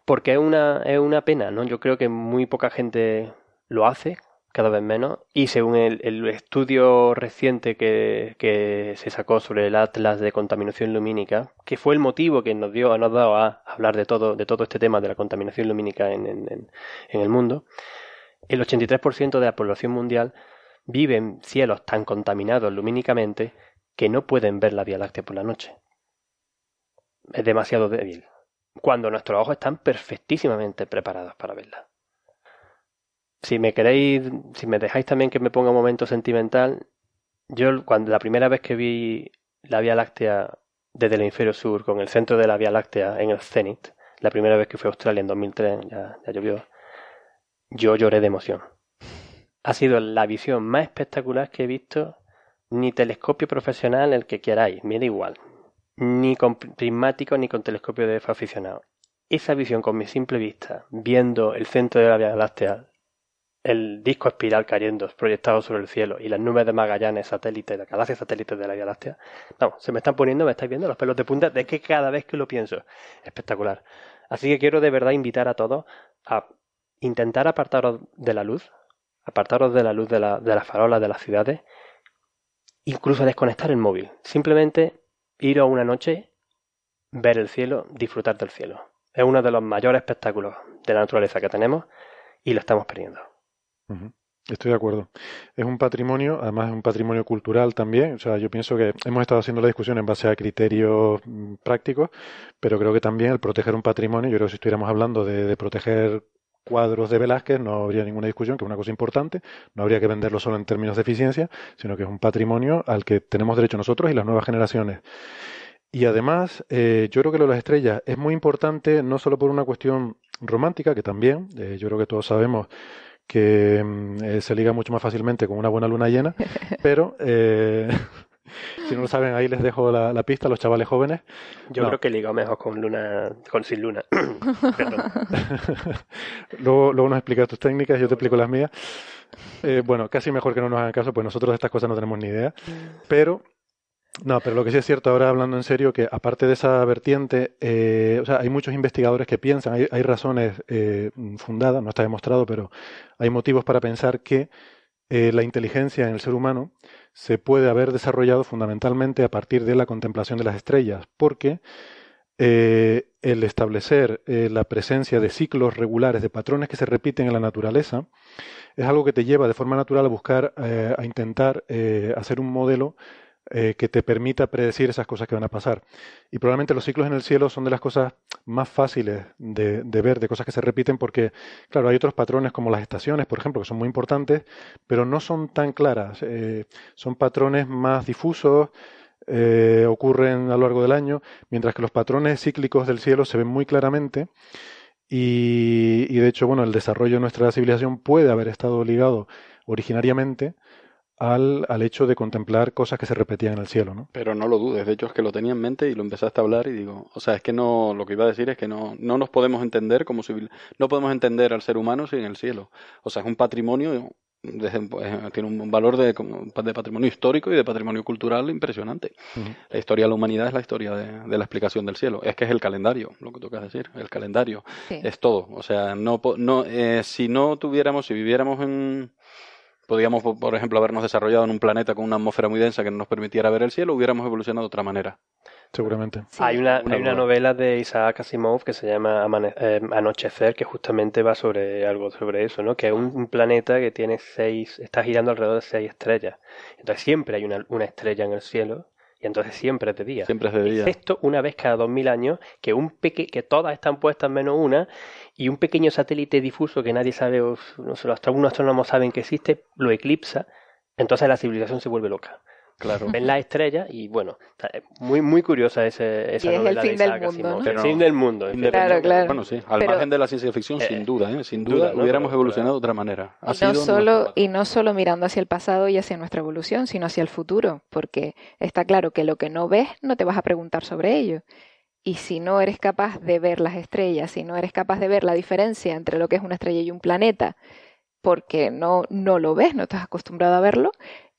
Porque es una, es una pena, ¿no? Yo creo que muy poca gente lo hace, cada vez menos. Y según el, estudio reciente que, se sacó sobre el Atlas de contaminación lumínica, que fue el motivo que nos dio, nos dado a hablar de todo, de todo este tema de la contaminación lumínica en, en, el mundo, el 83% de la población mundial vive en cielos tan contaminados lumínicamente que no pueden ver la Vía Láctea por la noche. Es demasiado débil. Cuando nuestros ojos están perfectísimamente preparados para verla si me queréis, si me dejáis también que me ponga un momento sentimental, yo cuando la primera vez que vi la Vía Láctea desde el hemisferio sur, con el centro de la Vía Láctea en el cenit, la primera vez que fui a Australia en 2003, ya, ya llovió, yo lloré de emoción. Ha sido la visión más espectacular que he visto, ni telescopio profesional, el que queráis, me da igual, ni con prismático ni con telescopio de aficionado. Esa visión con mi simple vista, viendo el centro de la Vía Láctea el disco espiral cayendo proyectado sobre el cielo y las nubes de Magallanes, satélites, las galaxias satélites de la Vía Láctea, vamos, se me están poniendo, me estáis viendo los pelos de punta de que cada vez que lo pienso, espectacular. Así que quiero de verdad invitar a todos a intentar apartaros de la luz, apartaros de la luz de, la, de las farolas de las ciudades, incluso desconectar el móvil, simplemente ir a una noche, ver el cielo, disfrutar del cielo. Es uno de los mayores espectáculos de la naturaleza que tenemos y lo estamos perdiendo. Estoy de acuerdo. Es un patrimonio, además es un patrimonio cultural también. O sea, yo pienso que hemos estado haciendo la discusión en base a criterios mm, prácticos, pero creo que también el proteger un patrimonio, yo creo que si estuviéramos hablando de, proteger cuadros de Velázquez no habría ninguna discusión, que es una cosa importante, no habría que venderlo solo en términos de eficiencia, sino que es un patrimonio al que tenemos derecho nosotros y las nuevas generaciones. Y además, eh, yo creo que lo de las estrellas es muy importante no solo por una cuestión romántica, que también, eh, yo creo que todos sabemos que mm, eh, se liga mucho más fácilmente con una buena luna llena, pero eh, si no lo saben, ahí les dejo la, pista a los chavales jóvenes. Yo creo que liga mejor con luna, con sin luna. luego, luego nos explicas tus técnicas, yo te explico las mías. Eh, bueno, casi mejor que no nos hagan caso, pues nosotros de estas cosas no tenemos ni idea. Pero no, pero lo que sí es cierto, ahora hablando en serio, que aparte de esa vertiente, eh, o sea, hay muchos investigadores que piensan, hay, razones eh, fundadas, no está demostrado, pero hay motivos para pensar que eh, la inteligencia en el ser humano se puede haber desarrollado fundamentalmente a partir de la contemplación de las estrellas, porque el establecer la presencia de ciclos regulares, de patrones que se repiten en la naturaleza, es algo que te lleva de forma natural a buscar, a intentar hacer un modelo eh, que te permita predecir esas cosas que van a pasar. Y probablemente los ciclos en el cielo son de las cosas más fáciles de, ver, de cosas que se repiten, porque, claro, hay otros patrones como las estaciones, por ejemplo, que son muy importantes, pero no son tan claras. Eh, son patrones más difusos, eh, ocurren a lo largo del año, mientras que los patrones cíclicos del cielo se ven muy claramente. Y, y de hecho, bueno, el desarrollo de nuestra civilización puede haber estado ligado originariamente al, al, hecho de contemplar cosas que se repetían en el cielo, ¿no? Pero no lo dudes, de hecho es que lo tenía en mente y lo empezaste a hablar y digo, o sea, es que no, lo que iba a decir es que no, no nos podemos entender como civil, no podemos entender al ser humano sin el cielo. O sea, es un patrimonio, pues, tiene un valor de, de, patrimonio histórico y de patrimonio cultural impresionante. La historia de la humanidad es la historia de, la explicación del cielo. Es que es el calendario, lo que toca decir, el calendario. Es todo. O sea, no, no eh, si no tuviéramos, si viviéramos en podríamos, por ejemplo, habernos desarrollado en un planeta con una atmósfera muy densa que no nos permitiera ver el cielo, hubiéramos evolucionado de otra manera. Seguramente. Hay, una, hay una novela de Isaac Asimov que se llama eh, Anochecer, que justamente va sobre algo sobre eso, ¿no? Que es un, planeta que tiene seis, está girando alrededor de seis estrellas. Entonces siempre hay una, una estrella en el cielo y entonces siempre es de día. Siempre es de día. Excepto una vez cada dos mil años, que, un peque que todas están puestas menos una, y un pequeño satélite difuso que nadie sabe, o no sé, algunos astrónomos saben que existe, lo eclipsa, entonces la civilización se vuelve loca. Claro. Ven las estrellas y bueno, muy muy curiosa ese, esa y es el fin del mundo, El fin del mundo. Claro, claro. Bueno, sí, al margen de la ciencia ficción, sin duda, ¿eh? sin duda, hubiéramos evolucionado de otra manera. y, no solo, y no solo mirando hacia el pasado y hacia nuestra evolución, sino hacia el futuro, porque está claro que lo que no ves no te vas a preguntar sobre ello. Y si no eres capaz de ver las estrellas, si no eres capaz de ver la diferencia entre lo que es una estrella y un planeta, porque no, no lo ves, no estás acostumbrado a verlo,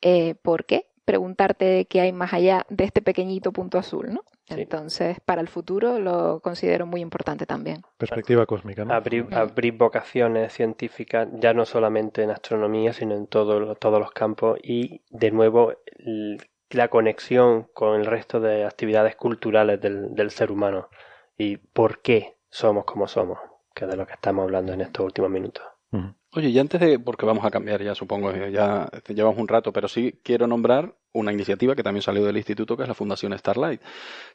eh, ¿por qué? Preguntarte qué hay más allá de este pequeñito punto azul, ¿no? Entonces, para el futuro lo considero muy importante también. Perspectiva cósmica, ¿no? Abrir, vocaciones científicas, ya no solamente en astronomía, sino en todo, todos los campos y, de nuevo, la conexión con el resto de actividades culturales del, ser humano y por qué somos como somos, que es de lo que estamos hablando en estos últimos minutos. Oye, y antes de, porque vamos a cambiar ya, supongo, ya llevamos un rato, pero sí quiero nombrar una iniciativa que también salió del instituto, que es la Fundación Starlight,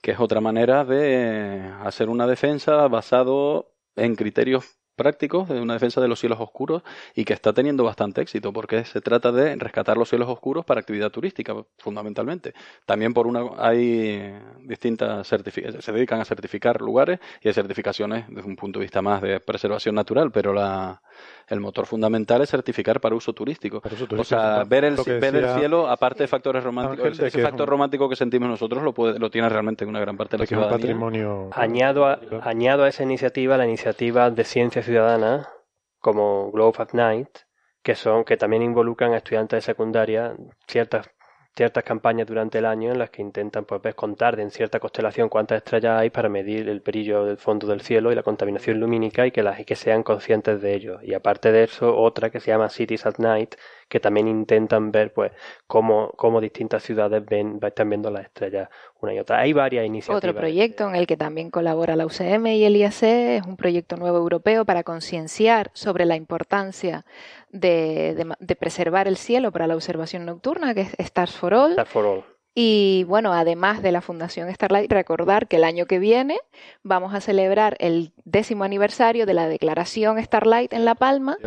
que es otra manera de hacer una defensa basado en criterios prácticos de una defensa de los cielos oscuros y que está teniendo bastante éxito porque se trata de rescatar los cielos oscuros para actividad turística fundamentalmente. También por una hay distintas se dedican a certificar lugares y hay certificaciones desde un punto de vista más de preservación natural, pero la el motor fundamental es certificar para uso turístico. o sea, ver el, ver el cielo, aparte de factores románticos, ese factor romántico que sentimos nosotros lo, puede, lo tiene realmente una gran parte de la ciudadanía. Patrimonio... Añado a, añado a esa iniciativa la iniciativa de ciencia ciudadana como Globe at Night, que son que también involucran a estudiantes de secundaria ciertas ciertas campañas durante el año en las que intentan pues contar en cierta constelación cuántas estrellas hay para medir el brillo del fondo del cielo y la contaminación lumínica y que las y que sean conscientes de ello. Y aparte de eso otra que se llama Cities at Night que también intentan ver pues cómo, cómo distintas ciudades ven, están viendo las estrellas una y otra. Hay varias iniciativas. Otro proyecto en el que también colabora la UCM y el IAC es un proyecto nuevo europeo para concienciar sobre la importancia de, de, preservar el cielo para la observación nocturna, que es Stars for All. Stars for All. Y bueno, además de la Fundación Starlight, recordar que el año que viene vamos a celebrar el décimo aniversario de la Declaración Starlight en La Palma,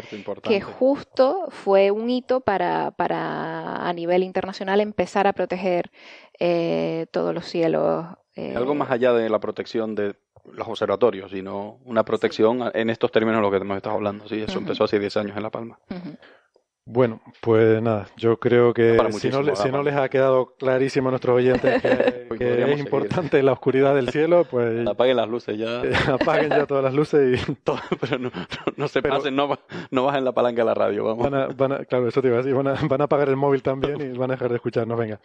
que justo fue un hito para, para a nivel internacional empezar a proteger eh, todos los cielos. Eh, Algo más allá de la protección de los observatorios, sino una protección en estos términos lo que hemos estado hablando. Sí, eso empezó hace 10 años en La Palma. Bueno, pues nada, yo creo que si, no, si no, les ha quedado clarísimo a nuestros oyentes que, es importante la oscuridad del cielo, pues... Apaguen las luces ya. apaguen ya todas las luces y... Todo, pero no, no, se pasen, no, no bajen la palanca de la radio, vamos. Van a, claro, eso te iba a decir, van a, van a apagar el móvil también y van a dejar de escucharnos, venga.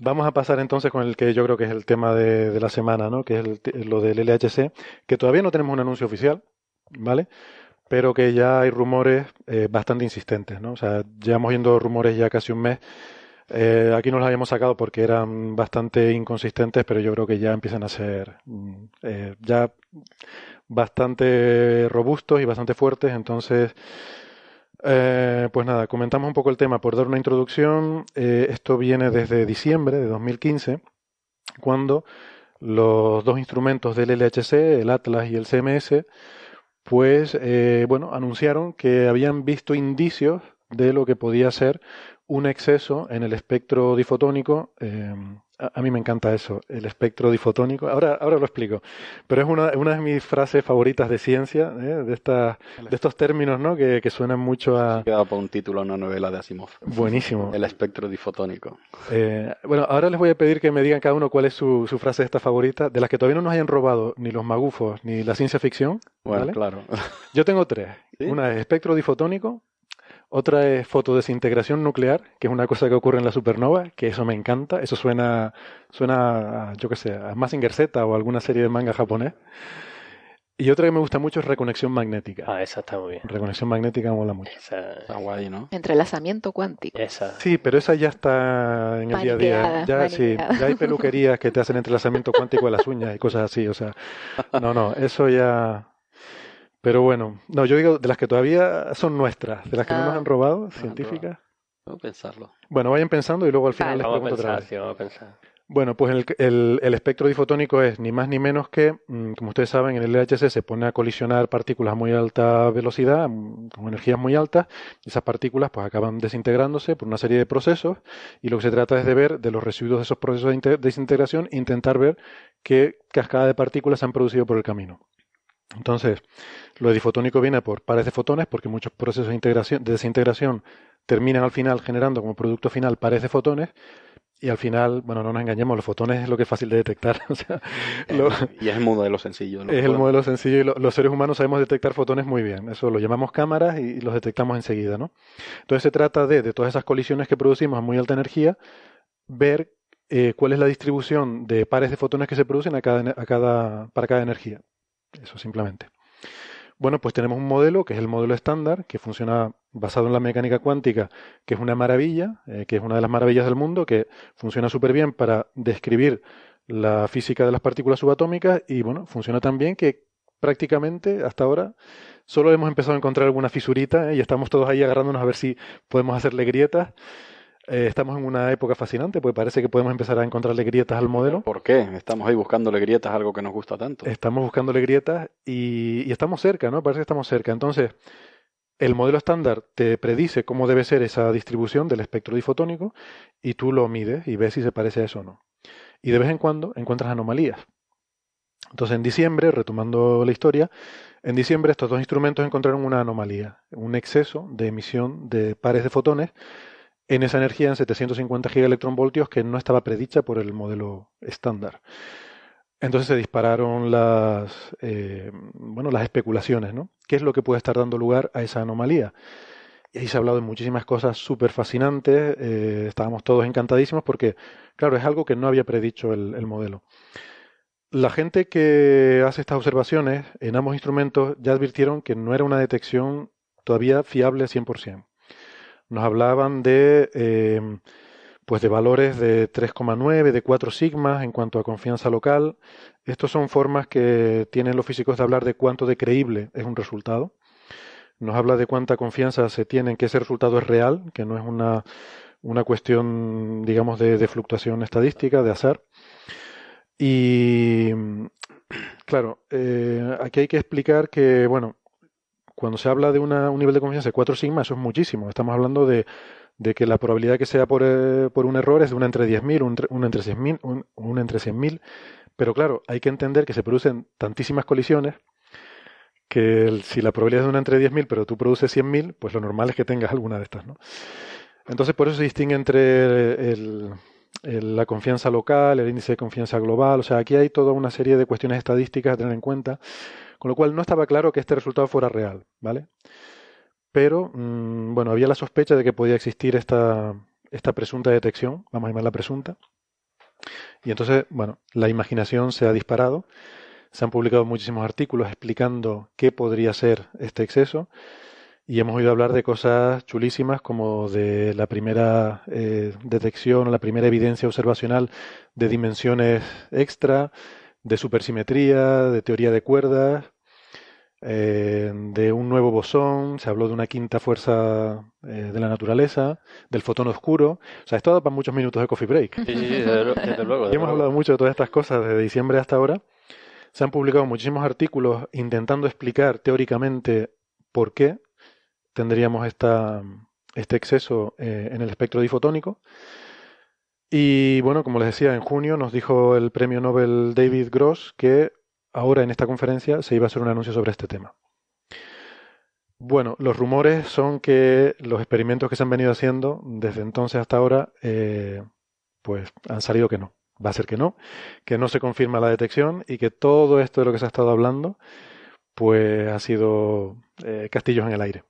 Vamos a pasar entonces con el que yo creo que es el tema de, de la semana, ¿no? Que es lo del LHC, que todavía no tenemos un anuncio oficial, ¿vale? Pero que ya hay rumores eh, bastante insistentes, ¿no? O sea, llevamos viendo rumores ya casi un mes. Eh, aquí no los habíamos sacado porque eran bastante inconsistentes, pero yo creo que ya empiezan a ser mm, eh, ya bastante robustos y bastante fuertes. Entonces, pues nada, comentamos un poco el tema por dar una introducción. esto viene desde diciembre de 2015, cuando los dos instrumentos del LHC, el Atlas y el CMS, pues eh, bueno, anunciaron que habían visto indicios de lo que podía ser un exceso en el espectro difotónico. Eh, a, mí me encanta eso, el espectro difotónico. Ahora, ahora lo explico. Pero es una, una de mis frases favoritas de ciencia, ¿eh? de, de estos términos ¿no? que, que suenan mucho a... Queda para un título una novela de Asimov. Buenísimo. El espectro difotónico. Eh, bueno, ahora les voy a pedir que me digan cada uno cuál es su, su frase esta favorita, de las que todavía no nos hayan robado ni los magufos ni la ciencia ficción. Bueno, claro. Yo tengo tres. Una es espectro difotónico, otra es fotodesintegración nuclear, que es una cosa que ocurre en la supernova, que eso me encanta. Eso suena, suena yo qué sé, a Mazinger Z o alguna serie de manga japonés. Y otra que me gusta mucho es reconexión magnética. Ah, esa está muy bien. Reconexión magnética mola mucho. Esa está guay, ¿no? Entrelazamiento cuántico. Esa. Sí, pero esa ya está en el día a día. Ya, sí, ya hay peluquerías que te hacen entrelazamiento cuántico de las uñas y cosas así. O sea, no, no, eso ya pero bueno, no, yo digo de las que todavía son nuestras, de las que no nos ah. han robado, científicas. Vamos a pensarlo. Bueno, vayan pensando y luego al final les pregunto otra vez. vamos a pensar. Bueno, pues el, el, el, espectro difotónico es ni más ni menos que, mm, como ustedes saben, en el LHC se pone a colisionar partículas a muy alta velocidad, mm, con energías muy altas, y esas partículas pues acaban desintegrándose por una serie de procesos, y lo que se trata es de ver de los residuos de esos procesos de desintegración, intentar ver qué cascada de partículas se han producido por el camino. Entonces, lo difotónico viene por pares de fotones, porque muchos procesos de, integración, de desintegración terminan al final generando como producto final pares de fotones, y al final, bueno, no nos engañemos, los fotones es lo que es fácil de detectar. o sea, eh, y es el modelo sencillo. Es el modelo sencillo y los seres humanos sabemos detectar fotones muy bien. Eso lo llamamos cámaras y, los detectamos enseguida, ¿no? Entonces se trata de, de todas esas colisiones que producimos a muy alta energía, ver eh, cuál es la distribución de pares de fotones que se producen a cada, a cada, para cada energía. Eso simplemente. Bueno, pues tenemos un modelo que es el modelo estándar, que funciona basado en la mecánica cuántica, que es una maravilla, eh, que es una de las maravillas del mundo, que funciona súper bien para describir la física de las partículas subatómicas y bueno, funciona tan bien que prácticamente hasta ahora solo hemos empezado a encontrar alguna fisurita eh, y estamos todos ahí agarrándonos a ver si podemos hacerle grietas eh, estamos en una época fascinante, porque parece que podemos empezar a encontrarle grietas al modelo. ¿Por qué? Estamos ahí buscándole grietas a algo que nos gusta tanto. Estamos buscándole grietas y, estamos cerca, ¿no? Parece que estamos cerca. Entonces, el modelo estándar te predice cómo debe ser esa distribución del espectro difotónico y tú lo mides y ves si se parece a eso o no. Y de vez en cuando encuentras anomalías. Entonces, en diciembre, retomando la historia, en diciembre estos dos instrumentos encontraron una anomalía, un exceso de emisión de pares de fotones en esa energía en 750 gigaelectronvoltios que no estaba predicha por el modelo estándar. Entonces se dispararon las, eh, bueno, las especulaciones, ¿no? ¿Qué es lo que puede estar dando lugar a esa anomalía? y ahí se ha hablado de muchísimas cosas súper fascinantes. Eh, estábamos todos encantadísimos porque, claro, es algo que no había predicho el, el, modelo. La gente que hace estas observaciones en ambos instrumentos ya advirtieron que no era una detección todavía fiable 100%. Nos hablaban de, eh, pues de valores de 3,9, de 4 sigmas en cuanto a confianza local. Estas son formas que tienen los físicos de hablar de cuánto de creíble es un resultado nos habla de cuánta confianza se tiene en que ese resultado es real, que no es una, una cuestión, digamos, de, de, fluctuación estadística, de azar. Y, claro, eh, aquí hay que explicar que, bueno, cuando se habla de un nivel de confianza de 4 sigma, eso es muchísimo. Estamos hablando de, que la probabilidad que sea por, eh, por un error es de una entre 10.000, un, un entre 100.000, un, un entre 100.000. Pero claro, hay que entender que se producen tantísimas colisiones que si la probabilidad es de una entre 10.000, pero tú produces 100.000, pues lo normal es que tengas alguna de estas. Entonces, por eso se distingue entre la confianza local, el índice de confianza global, o sea, aquí hay toda una serie de cuestiones estadísticas a tener en cuenta, con lo cual no estaba claro que este resultado fuera real, ¿vale? Pero, mmm, bueno, había la sospecha de que podía existir esta, esta presunta detección, vamos a llamarla presunta, y entonces, bueno, la imaginación se ha disparado. Se han publicado muchísimos artículos explicando qué podría ser este exceso. Y hemos oído hablar de cosas chulísimas como de la primera eh, detección, la primera evidencia observacional de dimensiones extra, de supersimetría, de teoría de cuerdas, eh, de un nuevo bosón, se habló de una quinta fuerza eh, de la naturaleza, del fotón oscuro. O sea, esto da para muchos minutos de coffee break. Sí, sí, desde, desde luego. y hemos hablado mucho de todas estas cosas desde diciembre hasta ahora. Se han publicado muchísimos artículos intentando explicar teóricamente por qué tendríamos esta, este exceso eh, en el espectro difotónico. Y bueno, como les decía, en junio nos dijo el premio Nobel David Gross que ahora en esta conferencia se iba a hacer un anuncio sobre este tema. Bueno, los rumores son que los experimentos que se han venido haciendo desde entonces hasta ahora, eh, pues han salido que no va a ser que no, que no se confirma la detección y que todo esto de lo que se ha estado hablando, pues ha sido eh, castillos en el aire.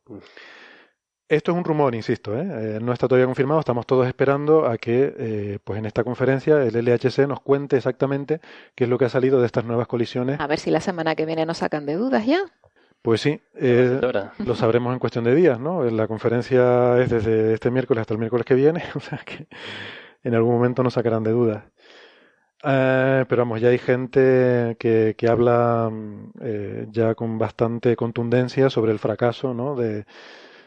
Esto es un rumor, insisto, ¿eh? Eh, no está todavía confirmado, estamos todos esperando a que eh, pues en esta conferencia el LHC nos cuente exactamente qué es lo que ha salido de estas nuevas colisiones. A ver si la semana que viene nos sacan de dudas ya. Pues sí, eh, lo sabremos en cuestión de días, ¿no? La conferencia es desde este miércoles hasta el miércoles que viene, o sea que en algún momento nos sacarán de dudas. Eh, pero vamos, ya hay gente que, que habla eh, ya con bastante contundencia sobre el fracaso ¿no? de,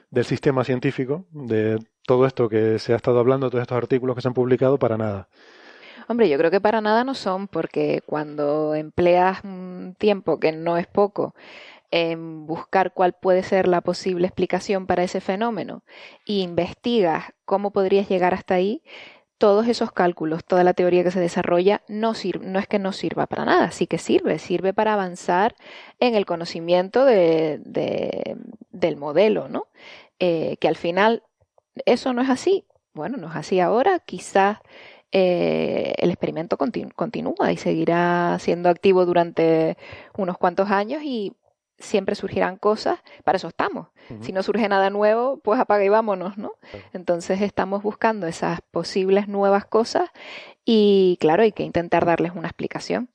del sistema científico, de todo esto que se ha estado hablando, todos estos artículos que se han publicado, para nada. Hombre, yo creo que para nada no son, porque cuando empleas un tiempo que no es poco en buscar cuál puede ser la posible explicación para ese fenómeno e investigas cómo podrías llegar hasta ahí, todos esos cálculos, toda la teoría que se desarrolla, no, es que no sirva para nada, sí que sirve, sirve para avanzar en el conocimiento de, de, del modelo, ¿no? Eh, que al final eso no es así. Bueno, no es así ahora, quizás eh, el experimento continúa y seguirá siendo activo durante unos cuantos años y siempre surgirán cosas, para eso estamos. Uh -huh. Si no surge nada nuevo, pues apaga y vámonos, ¿no? Uh -huh. Entonces estamos buscando esas posibles nuevas cosas y claro, hay que intentar darles una explicación.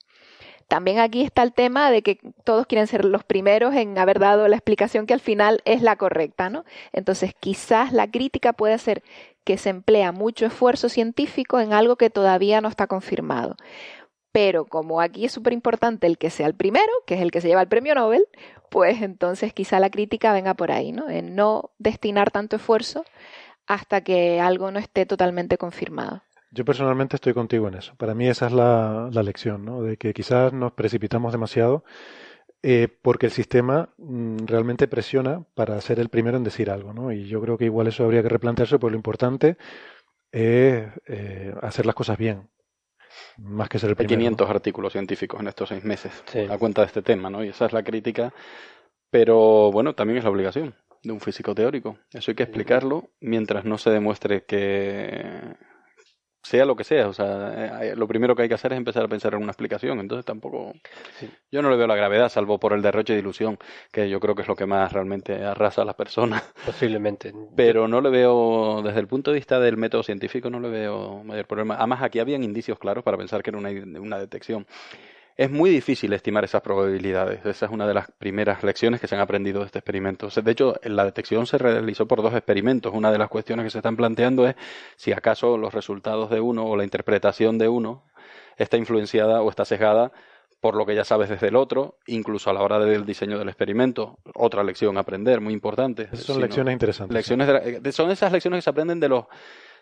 También aquí está el tema de que todos quieren ser los primeros en haber dado la explicación que al final es la correcta, ¿no? Entonces quizás la crítica puede ser que se emplea mucho esfuerzo científico en algo que todavía no está confirmado. Pero como aquí es súper importante el que sea el primero, que es el que se lleva el premio Nobel, pues entonces quizá la crítica venga por ahí, ¿no? En no destinar tanto esfuerzo hasta que algo no esté totalmente confirmado. Yo personalmente estoy contigo en eso. Para mí esa es la, lección, ¿no? De que quizás nos precipitamos demasiado eh, porque el sistema mm, realmente presiona para ser el primero en decir algo, ¿no? Y yo creo que igual eso habría que replantearse, porque lo importante es eh, hacer las cosas bien, más que ser el primero. Hay 500 ¿no? artículos científicos en estos seis meses sí. a cuenta de este tema, ¿no? Y esa es la crítica, pero bueno, también es la obligación de un físico teórico. Eso hay que explicarlo mientras no se demuestre que sea lo que sea. O sea, eh, lo primero que hay que hacer es empezar a pensar en una explicación. Entonces tampoco. Yo no le veo la gravedad, salvo por el derroche de ilusión, que yo creo que es lo que más realmente arrasa a las personas. Posiblemente. Pero no le veo, desde el punto de vista del método científico, no le veo mayor problema. Además, aquí habían indicios claros para pensar que era una, una detección. Es muy difícil estimar esas probabilidades. Esa es una de las primeras lecciones que se han aprendido de este experimento. De hecho, la detección se realizó por dos experimentos. Una de las cuestiones que se están planteando es si acaso los resultados de uno o la interpretación de uno está influenciada o está sesgada por lo que ya sabes desde el otro, incluso a la hora del diseño del experimento. Otra lección a aprender, muy importante. son lecciones interesantes. Lecciones son esas lecciones que se aprenden de los,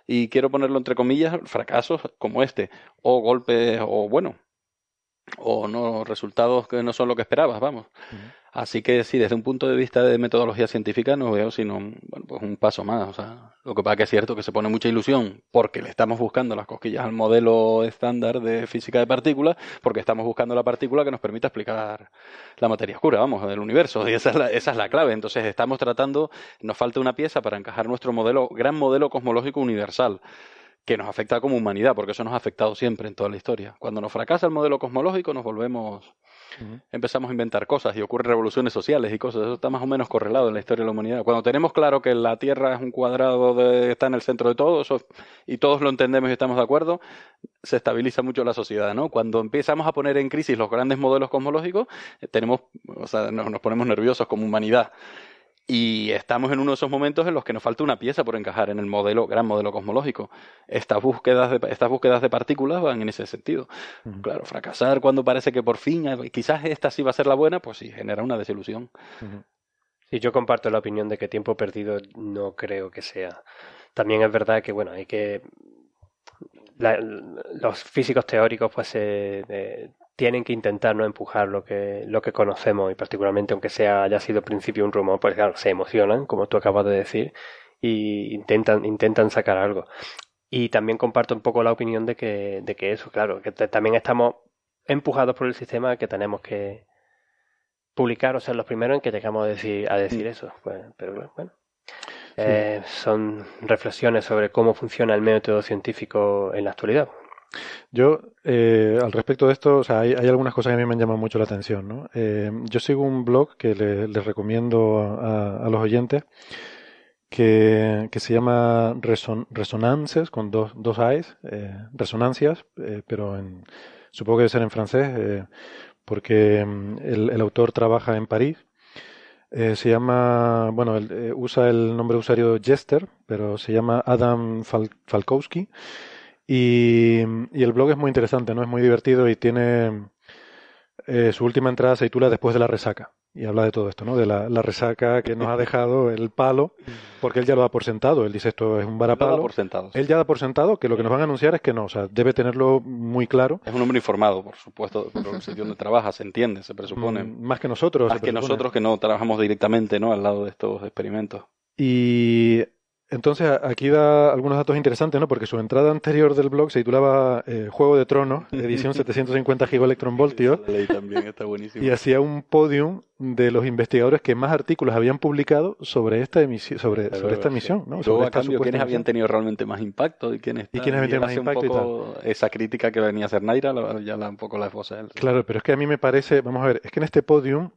y quiero ponerlo entre comillas, fracasos como este, o golpes, o bueno, o no resultados que no son lo que esperabas, vamos. Así que sí, desde un punto de vista de metodología científica no veo sino bueno, pues un paso más. O sea, lo que pasa que es cierto que se pone mucha ilusión porque le estamos buscando las cosquillas al modelo estándar de física de partículas, porque estamos buscando la partícula que nos permita explicar la materia oscura, vamos, del universo. Y esa es la, esa es la clave. Entonces estamos tratando, nos falta una pieza para encajar nuestro modelo, gran modelo cosmológico universal que nos afecta como humanidad, porque eso nos ha afectado siempre en toda la historia. Cuando nos fracasa el modelo cosmológico, nos volvemos, empezamos a inventar cosas y ocurren revoluciones sociales y cosas. Eso está más o menos correlado en la historia de la humanidad. Cuando tenemos claro que la Tierra es un cuadrado de, está en el centro de todo eso, y todos lo entendemos y estamos de acuerdo, se estabiliza mucho la sociedad, ¿no? Cuando empezamos a poner en crisis los grandes modelos cosmológicos, eh, tenemos, o sea, nos ponemos nerviosos como humanidad. Y estamos en uno de esos momentos en los que nos falta una pieza por encajar en el modelo, gran modelo cosmológico. Estas búsquedas de, estas búsquedas de partículas van en ese sentido. Claro, fracasar cuando parece que por fin, quizás esta sí va a ser la buena, pues sí, genera una desilusión. Sí, yo comparto la opinión de que tiempo perdido no creo que sea. También es verdad que, bueno, hay que los físicos teóricos pues eh, tienen que intentar no empujar lo que, lo que conocemos y particularmente aunque sea haya sido al principio un rumor, pues claro, se emocionan, como tú acabas de decir, y intentan, intentan sacar algo. Y también comparto un poco la opinión de que, de que eso, claro, que también estamos empujados por el sistema que tenemos que publicar o ser los primeros en que llegamos a decir, a decir eso. Pues, pero bueno. Eh, son reflexiones sobre cómo funciona el método científico en la actualidad. Yo, eh, al respecto de esto, o sea, hay, algunas cosas que a mí me han llamado mucho la atención, ¿no? Eh, yo sigo un blog que les recomiendo a, los oyentes que, se llama Resonances, con dos, dos A's, eh, resonancias, pero en, supongo que debe ser en francés, porque mm, el, autor trabaja en París. se llama, bueno, usa el nombre usuario Jester, pero se llama Adam Falkowski. Y, el blog es muy interesante, ¿no? Es muy divertido y tiene eh, su última entrada se titula Después de la resaca. Y habla de todo esto, ¿no? De la, resaca que nos ha dejado el palo, porque él ya lo da por sentado. Él dice esto es un varapalo. por sentado. Él ya da por sentado que lo que nos van a anunciar es que no, o sea, debe tenerlo muy claro. Es un hombre informado, por supuesto, por el sitio donde trabaja, se entiende, se presupone. Mm, más que nosotros. Más que nosotros que no trabajamos directamente, ¿no? Al lado de estos experimentos. Y entonces, aquí da algunos datos interesantes, ¿no? Porque su entrada anterior del blog se titulaba eh, Juego de Tronos, edición 750 gigaelectronvoltios. también está buenísimo. Y hacía un podium de los investigadores que más artículos habían publicado sobre esta emisión, sobre, sobre esta emisión, ¿no? sobre a cambio, quiénes habían tenido realmente más impacto y quiénes, ¿Y quiénes habían tenido más impacto y tal. Esa crítica que venía a hacer Naira, ya la, un poco la esposa él. Claro, pero es que a mí me parece, vamos a ver, es que en este podium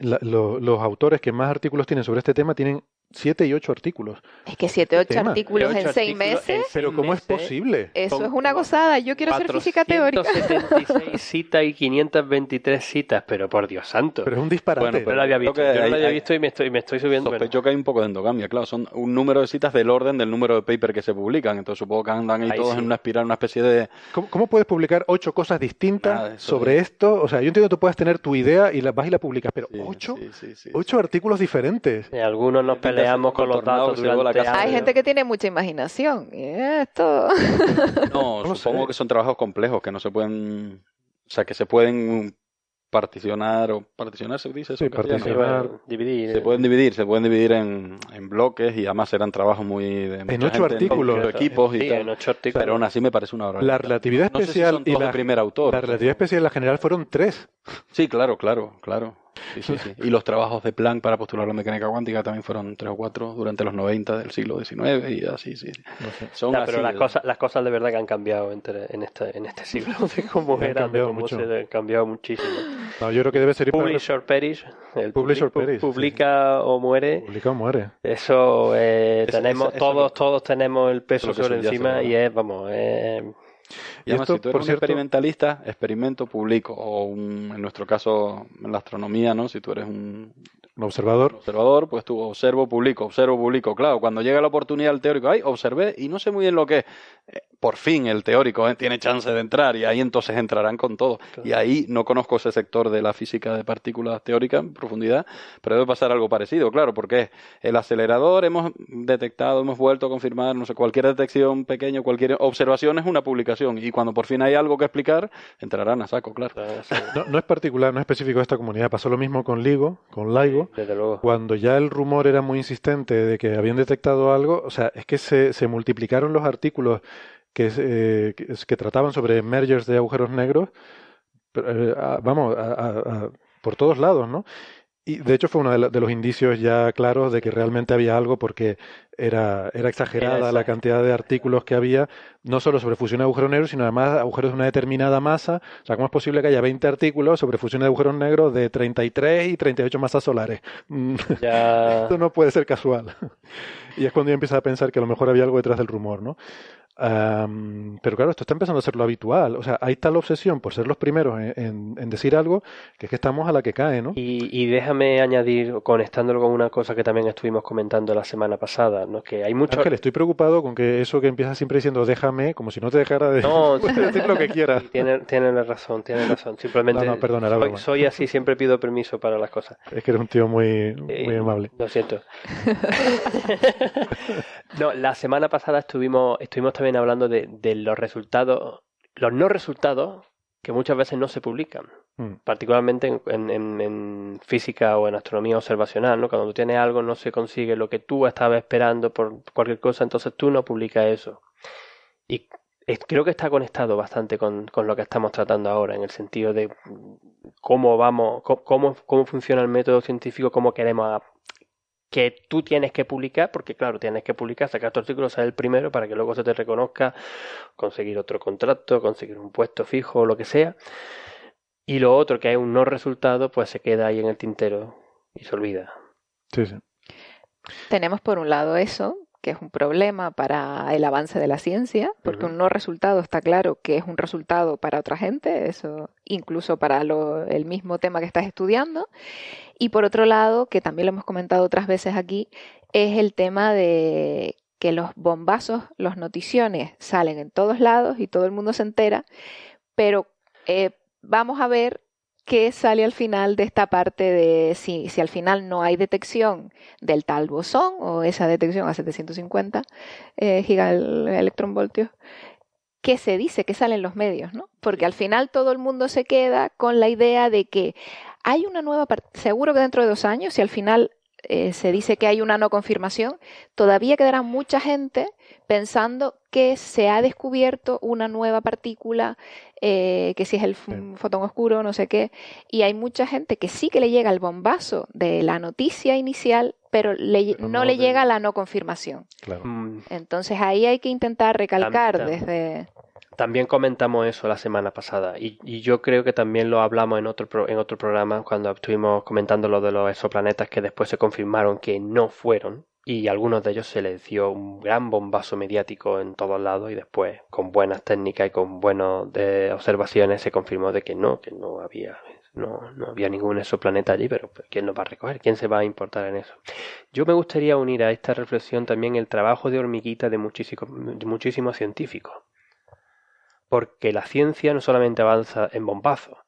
los autores que más artículos tienen sobre este tema tienen siete y ocho artículos. Es que siete, ocho artículos en seis meses. Pero ¿cómo es posible? Eso es una gozada. Yo quiero hacer física teórica. 476 citas y 523 citas, pero por Dios santo. Pero es un disparate. Bueno, pero lo había visto. Yo no lo había visto y me estoy, me estoy subiendo. Sospecho que hay un poco de endogamia, claro. Son un número de citas del orden del número de papers que se publican. Entonces supongo que andan ahí, todos en una espiral, una especie de... ¿Cómo, puedes publicar ocho cosas distintas sobre esto? O sea, yo entiendo que tú puedes tener tu idea y la vas y la publicas, pero ocho, ocho artículos diferentes. Y algunos nos peleamos con los datos hay gente que tiene mucha imaginación. Y esto. No, supongo que son trabajos complejos que no se pueden. O sea, que se pueden particionar o particionar se dice eso sí, particionar. Dividir. Se pueden dividir se pueden dividir en, en bloques y además eran trabajos muy de en ocho artículos. en equipos y en ocho artículos. Pero aún así me parece una la relatividad especial y la primer autor. la relatividad especial y la general fueron tres. Sí claro claro claro Sí, sí, sí. Y los trabajos de Planck para postular la mecánica cuántica también fueron tres o cuatro durante los 90 del siglo XIX y así, sí. Son pero las cosas, las cosas de verdad que han cambiado entre, en, este, en este siglo de cómo eran, de cómo se han cambiado muchísimo. No, yo creo que debe ser... Publish or perish. El Publish or perish. Publica o muere. Publica o muere. Eso eh, tenemos, todos, todos tenemos el peso sobre encima y es, vamos, es y, además, si tú eres un experimentalista, experimento público, o en nuestro caso en la astronomía, ¿no? Si tú eres un, observador. observador, pues tú observo, publico, observo, publico. Claro, cuando llega la oportunidad al teórico, ay, observé y no sé muy bien lo que es. Eh, por fin el teórico eh, tiene chance de entrar y ahí entonces entrarán con todo. Y ahí no conozco ese sector de la física de partículas teórica en profundidad, pero debe pasar algo parecido, claro, porque el acelerador hemos detectado, hemos vuelto a confirmar, no sé, cualquier detección pequeña, cualquier observación es una publicación y cuando por fin hay algo que explicar, entrarán a saco, claro. No, no es particular, no es específico de esta comunidad, pasó lo mismo con LIGO, con LIGO, cuando ya el rumor era muy insistente de que habían detectado algo, o sea, es que se, se multiplicaron los artículos que, eh, que, trataban sobre mergers de agujeros negros, eh, vamos, por todos lados, ¿no? Y de hecho fue uno de, los indicios ya claros de que realmente había algo porque era, era exagerada la cantidad de artículos que había, no solo sobre fusión de agujeros negros, sino además agujeros de una determinada masa. O sea, ¿cómo es posible que haya 20 artículos sobre fusión de agujeros negros de 33 y 38 masas solares? Esto no puede ser casual. y es cuando ya empiezas a pensar que a lo mejor había algo detrás del rumor, ¿no? Pero claro, esto está empezando a ser lo habitual. O sea, hay tal obsesión por ser los primeros en, decir algo que es que estamos a la que cae, ¿no? Y, déjame añadir, conectándolo con una cosa que también estuvimos comentando la semana pasada, ¿no? Que hay mucho... Ángel, estoy preocupado con que eso que empieza siempre diciendo déjame, como si no te dejara de no, decir lo que quieras. Tiene, tiene razón, tiene razón. Simplemente no, perdona, soy, soy, así, siempre pido permiso para las cosas. Es que eres un tío muy, muy eh, amable. Lo siento. no, la semana pasada estuvimos, estuvimos también hablando de, los resultados, los no resultados que muchas veces no se publican, hmm. particularmente en, física o en astronomía observacional, ¿no? Cuando tú tienes algo no se consigue lo que tú estabas esperando por cualquier cosa, entonces tú no publicas eso. Y creo que está conectado bastante con, con, lo que estamos tratando ahora, en el sentido de cómo vamos, cómo, cómo funciona el método científico, cómo queremos que tú tienes que publicar, porque claro, tienes que publicar, sacar tu artículo, ser el primero para que luego se te reconozca, conseguir otro contrato, conseguir un puesto fijo o lo que sea. Y lo otro, que hay un no resultado, pues se queda ahí en el tintero y se olvida. Sí, sí. Tenemos por un lado eso, que es un problema para el avance de la ciencia, porque un no resultado está claro que es un resultado para otra gente, eso incluso para el mismo tema que estás estudiando. Y por otro lado, que también lo hemos comentado otras veces aquí, es el tema de que los bombazos, los noticiones salen en todos lados y todo el mundo se entera, pero eh, vamos a ver qué sale al final de esta parte de si, al final no hay detección del tal bosón o esa detección a 750 eh, gigaelectronvoltios, ¿qué se dice? ¿Qué sale en los medios? ¿no? Porque al final todo el mundo se queda con la idea de que hay una nueva, seguro que dentro de dos años, si al final eh, se dice que hay una no confirmación, todavía quedará mucha gente pensando que se ha descubierto una nueva partícula, eh, que si es el fotón oscuro, no sé qué, y hay mucha gente que sí que le llega el bombazo de la noticia inicial, pero, no, le llega la no confirmación. Mm. Entonces ahí hay que intentar recalcar desde... También comentamos eso la semana pasada y, yo creo que también lo hablamos en otro, en otro programa cuando estuvimos comentando lo de los exoplanetas que después se confirmaron que no fueron y algunos de ellos se les dio un gran bombazo mediático en todos lados y después con buenas técnicas y con buenas observaciones se confirmó de que no, que no había no, no había ningún exoplaneta allí, pero pues, ¿quién lo va a recoger? ¿Quién se va a importar en eso? Yo me gustaría unir a esta reflexión también el trabajo de hormiguita de muchísimos, de muchísimos científicos porque la ciencia no solamente avanza en bombazo,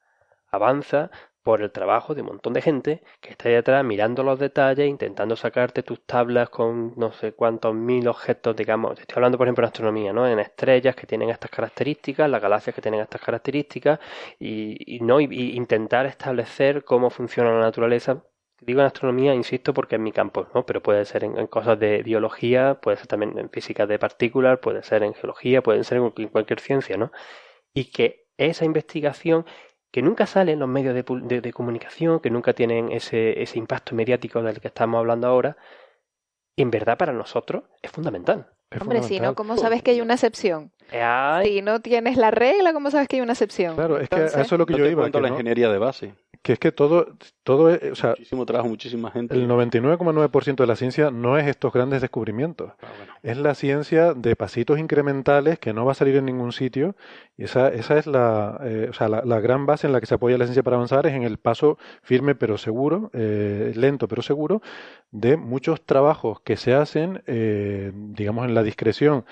avanza por el trabajo de un montón de gente que está detrás mirando los detalles, intentando sacarte tus tablas con no sé cuántos mil objetos, digamos, estoy hablando por ejemplo de astronomía, ¿no? En estrellas que tienen estas características, las galaxias que tienen estas características, y, no y intentar establecer cómo funciona la naturaleza Digo en astronomía, insisto, porque es mi campo, ¿no? Pero puede ser en, cosas de biología, puede ser también en física de partículas, puede ser en geología, puede ser en cualquier ciencia, ¿no? Y que esa investigación que nunca salen en los medios de, de, de, comunicación, que nunca tienen ese, ese impacto mediático del que estamos hablando ahora, en verdad para nosotros es fundamental. Es Hombre, si no, ¿cómo sabes que hay una excepción? Ay. Si no tienes la regla, ¿cómo sabes que hay una excepción? Claro, es que eso es lo que yo te iba. cuento que la ingeniería de base. Que es que todo, todo es, o sea, Muchísimo trabajo, muchísima gente. el 99,9% de la ciencia no es estos grandes descubrimientos. Ah, bueno. Es la ciencia de pasitos incrementales que no va a salir en ningún sitio. Y esa, esa es la, eh, o sea, la, la gran base en la que se apoya la ciencia para avanzar, es en el paso firme pero seguro, eh, lento pero seguro, de muchos trabajos que se hacen, eh, digamos, en la discreción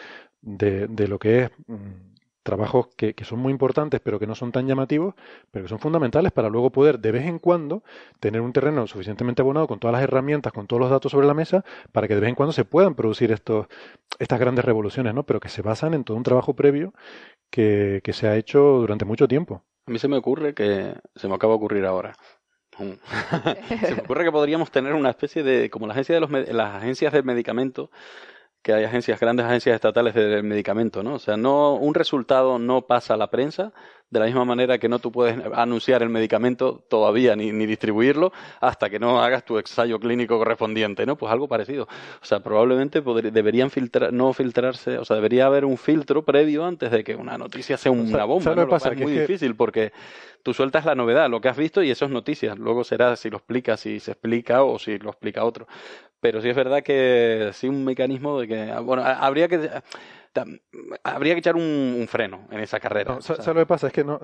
de, de lo que es mm, trabajos que, son muy importantes pero que no son tan llamativos, pero que son fundamentales para luego poder de vez en cuando tener un terreno suficientemente abonado con todas las herramientas, con todos los datos sobre la mesa, para que de vez en cuando se puedan producir estos, estas grandes revoluciones, ¿no? Pero que se basan en todo un trabajo previo que, se ha hecho durante mucho tiempo. A mí se me ocurre que se me acaba de ocurrir ahora. Se me ocurre que podríamos tener una especie de como la agencia de los las agencias del medicamento que hay agencias grandes agencias estatales del medicamento, ¿no? O sea, no un resultado no pasa a la prensa de la misma manera que no tú puedes anunciar el medicamento todavía ni, ni distribuirlo hasta que no hagas tu ensayo clínico correspondiente, ¿no? Pues algo parecido. O sea, probablemente podr- deberían filtrar, no filtrarse, o sea, debería haber un filtro previo antes de que una noticia sea una bomba. es muy que- difícil porque tú sueltas la novedad, lo que has visto y eso es noticias. Luego será si lo explicas, si se explica o si lo explica otro. Pero sí es verdad que sí un mecanismo de que, bueno, ha- habría que habría que echar un, un freno en esa carrera. No, O sa- sea, ¿Sabes lo que pasa? Es que no.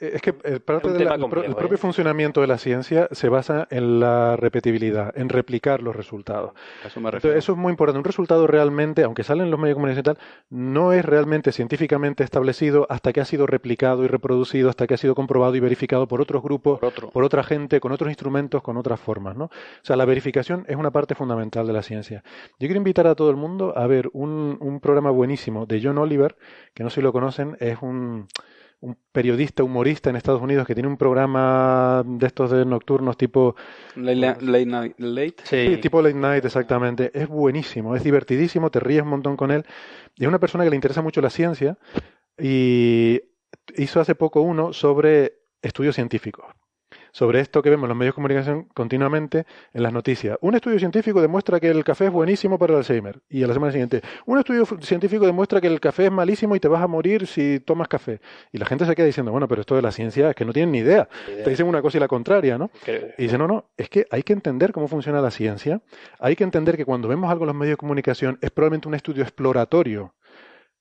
Es que eh, parte de la- el, pro- complejo, el propio ¿eh? funcionamiento de la ciencia se basa en la repetibilidad, en replicar los resultados. eso me. Entonces, eso es muy importante. Un resultado realmente, aunque sale en los medios de comunicación y tal, no es realmente científicamente establecido hasta que ha sido replicado y reproducido, hasta que ha sido comprobado y verificado por otros grupos, Por otro. por otra gente, con otros instrumentos, con otras formas, ¿no? O sea, la verificación es una parte fundamental de la ciencia. Yo quiero invitar a todo el mundo a ver un, un programa buenísimo de John Oliver, que no sé si lo conocen, es un, un periodista, humorista en Estados Unidos que tiene un programa de estos de nocturnos tipo Late, late night- late. Sí, tipo late night, exactamente. Es buenísimo, es divertidísimo, te ríes un montón con él. Y es una persona que le interesa mucho la ciencia y hizo hace poco uno sobre estudios científicos. Sobre esto que vemos en los medios de comunicación continuamente en las noticias. Un estudio científico demuestra que el café es buenísimo para el Alzheimer. Y a la semana siguiente, un estudio científico demuestra que el café es malísimo y te vas a morir si tomas café. Y la gente se queda diciendo, bueno, pero esto de la ciencia es que no tienen ni idea. Te dicen una cosa y la contraria, ¿no? Y dice, no, no, es que hay que entender cómo funciona la ciencia, hay que entender que cuando vemos algo en los medios de comunicación es probablemente un estudio exploratorio,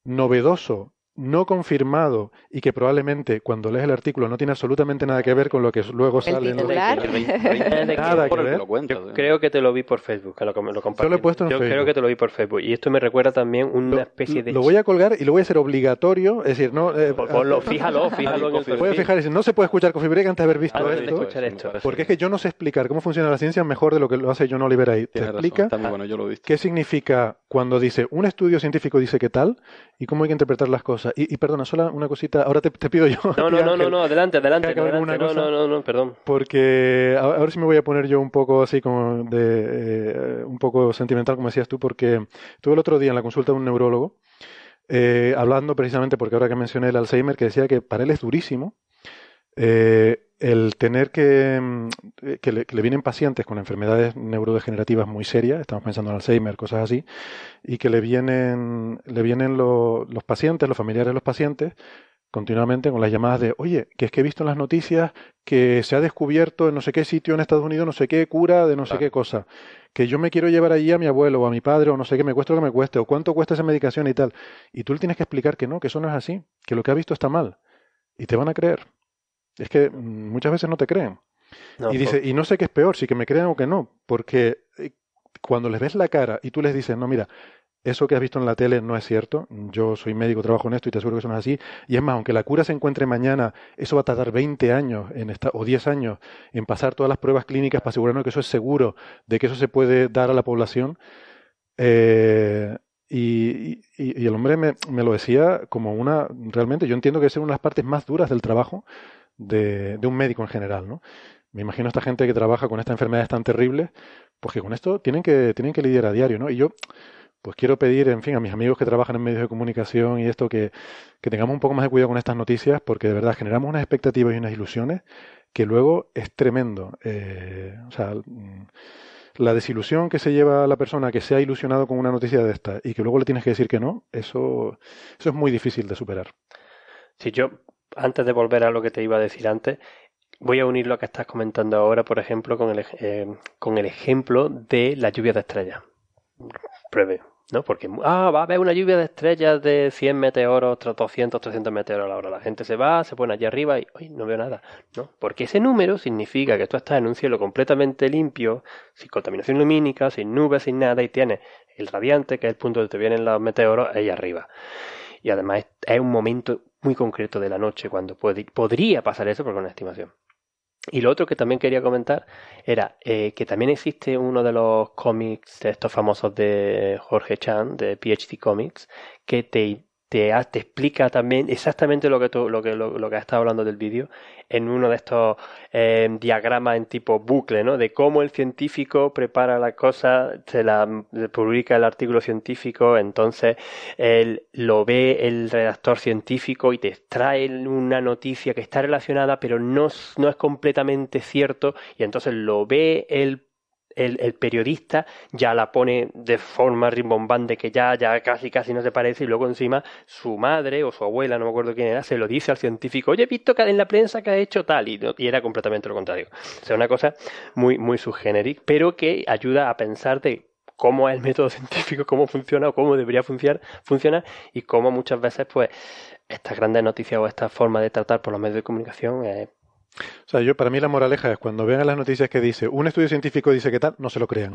novedoso, no confirmado y que probablemente cuando lees el artículo no tiene absolutamente nada que ver con lo que luego El sale en veinte Nada por que el ver. Yo ¿eh? creo que te lo vi por Facebook, que lo, lo compartí. Yo lo he puesto en Yo creo que te lo vi por Facebook. Y esto me recuerda también una Lo, especie de... lo voy a colgar y lo voy a hacer obligatorio, es decir, no... eh, fíjalo, fíjalo en el Puedes Puedes perfil. fijar y decir, no se puede escuchar Coffee Break antes de haber visto Antes de esto, escuchar esto. porque es que yo no sé explicar cómo funciona la ciencia mejor de lo que lo hace John Oliver ahí. Te explica está muy bueno, yo lo he visto. ¿Qué significa cuando dice un estudio científico dice que tal y cómo hay que interpretar las cosas? Y, y perdona, solo una cosita, ahora te, te pido yo. No, no, no, no, no, adelante, adelante. adelante. No, no, no, no, perdón. Porque ahora sí me voy a poner yo un poco así como de eh, un poco sentimental, como decías tú, porque estuve el otro día en la consulta de un neurólogo eh, hablando precisamente porque ahora que mencioné el Alzheimer, que decía que para él es durísimo eh, el tener que, mm, eh, que le, que le vienen pacientes con enfermedades neurodegenerativas muy serias, estamos pensando en Alzheimer, cosas así, y que le vienen, le vienen lo- los pacientes, los familiares de los pacientes, continuamente con las llamadas de, oye, que es que he visto en las noticias que se ha descubierto en no sé qué sitio en Estados Unidos, no sé qué cura de no sé qué cosa, que yo me quiero llevar allí a mi abuelo o a mi padre o no sé qué, me cueste lo que me cueste, o cuánto cuesta esa medicación y tal. Y tú le tienes que explicar que no, que eso no es así, que lo que ha visto está mal. Y te van a creer. Es que muchas veces no te creen. No, y dice, y no sé qué es peor, si que me crean o que no, porque eh, cuando les ves la cara y tú les dices, no, mira, eso que has visto en la tele no es cierto, yo soy médico, trabajo en esto y te aseguro que eso no es así, y es más, aunque la cura se encuentre mañana, eso va a tardar 20 años en esta, o 10 años en pasar todas las pruebas clínicas para asegurarnos que eso es seguro, de que eso se puede dar a la población. Eh, y, y- y el hombre me, me lo decía como una, realmente yo entiendo que es una de las partes más duras del trabajo de, un médico en general, ¿no? Me imagino esta gente que trabaja con estas enfermedades tan terribles, pues que con esto tienen que, tienen que lidiar a diario, ¿no? Y yo, pues quiero pedir, en fin, a mis amigos que trabajan en medios de comunicación y esto, que, que tengamos un poco más de cuidado con estas noticias, porque de verdad generamos unas expectativas y unas ilusiones que luego es tremendo. Eh, o sea, mm, la desilusión que se lleva la persona que se ha ilusionado con una noticia de esta y que luego le tienes que decir que no, eso, eso es muy difícil de superar. Si yo, antes de volver a lo que te iba a decir antes, voy a unir lo que estás comentando ahora, por ejemplo, con el, eh, con el ejemplo de la lluvia de estrellas. Pruebe, ¿no? Porque, ah, va a haber una lluvia de estrellas de 100 meteoros, 200, 300 meteoros a la hora. La gente se va, se pone allí arriba y, uy, no veo nada, ¿no? Porque ese número significa que tú estás en un cielo completamente limpio, sin contaminación lumínica, sin nubes, sin nada, y tienes el radiante, que es el punto donde te vienen los meteoros, ahí arriba. Y además es un momento muy concreto de la noche cuando podría pasar eso por una estimación. Y lo otro que también quería comentar era eh, que también existe uno de los cómics estos famosos de Jorge Chan, de PhD Comics, que te te, te, explica también exactamente lo que, tú, lo que, lo, que has estado hablando del vídeo en uno de estos eh, diagramas en tipo bucle, ¿no? De cómo el científico prepara la cosa, se la publica el artículo científico, entonces él lo ve el redactor científico y te extrae una noticia que está relacionada, pero no, no es completamente cierto, y entonces lo ve el el, periodista ya la pone de forma rimbombante que ya, ya casi casi no se parece y luego encima su madre o su abuela, no me acuerdo quién era, se lo dice al científico, oye, he visto que en la prensa que ha hecho tal y, era completamente lo contrario. O sea, una cosa muy, muy subgenérica, pero que ayuda a pensar de cómo es el método científico, cómo funciona o cómo debería funcionar, funcionar y cómo muchas veces pues estas grandes noticias o esta forma de tratar por los medios de comunicación es o sea, yo para mí la moraleja es cuando vean las noticias que dice un estudio científico dice que tal, no se lo crean.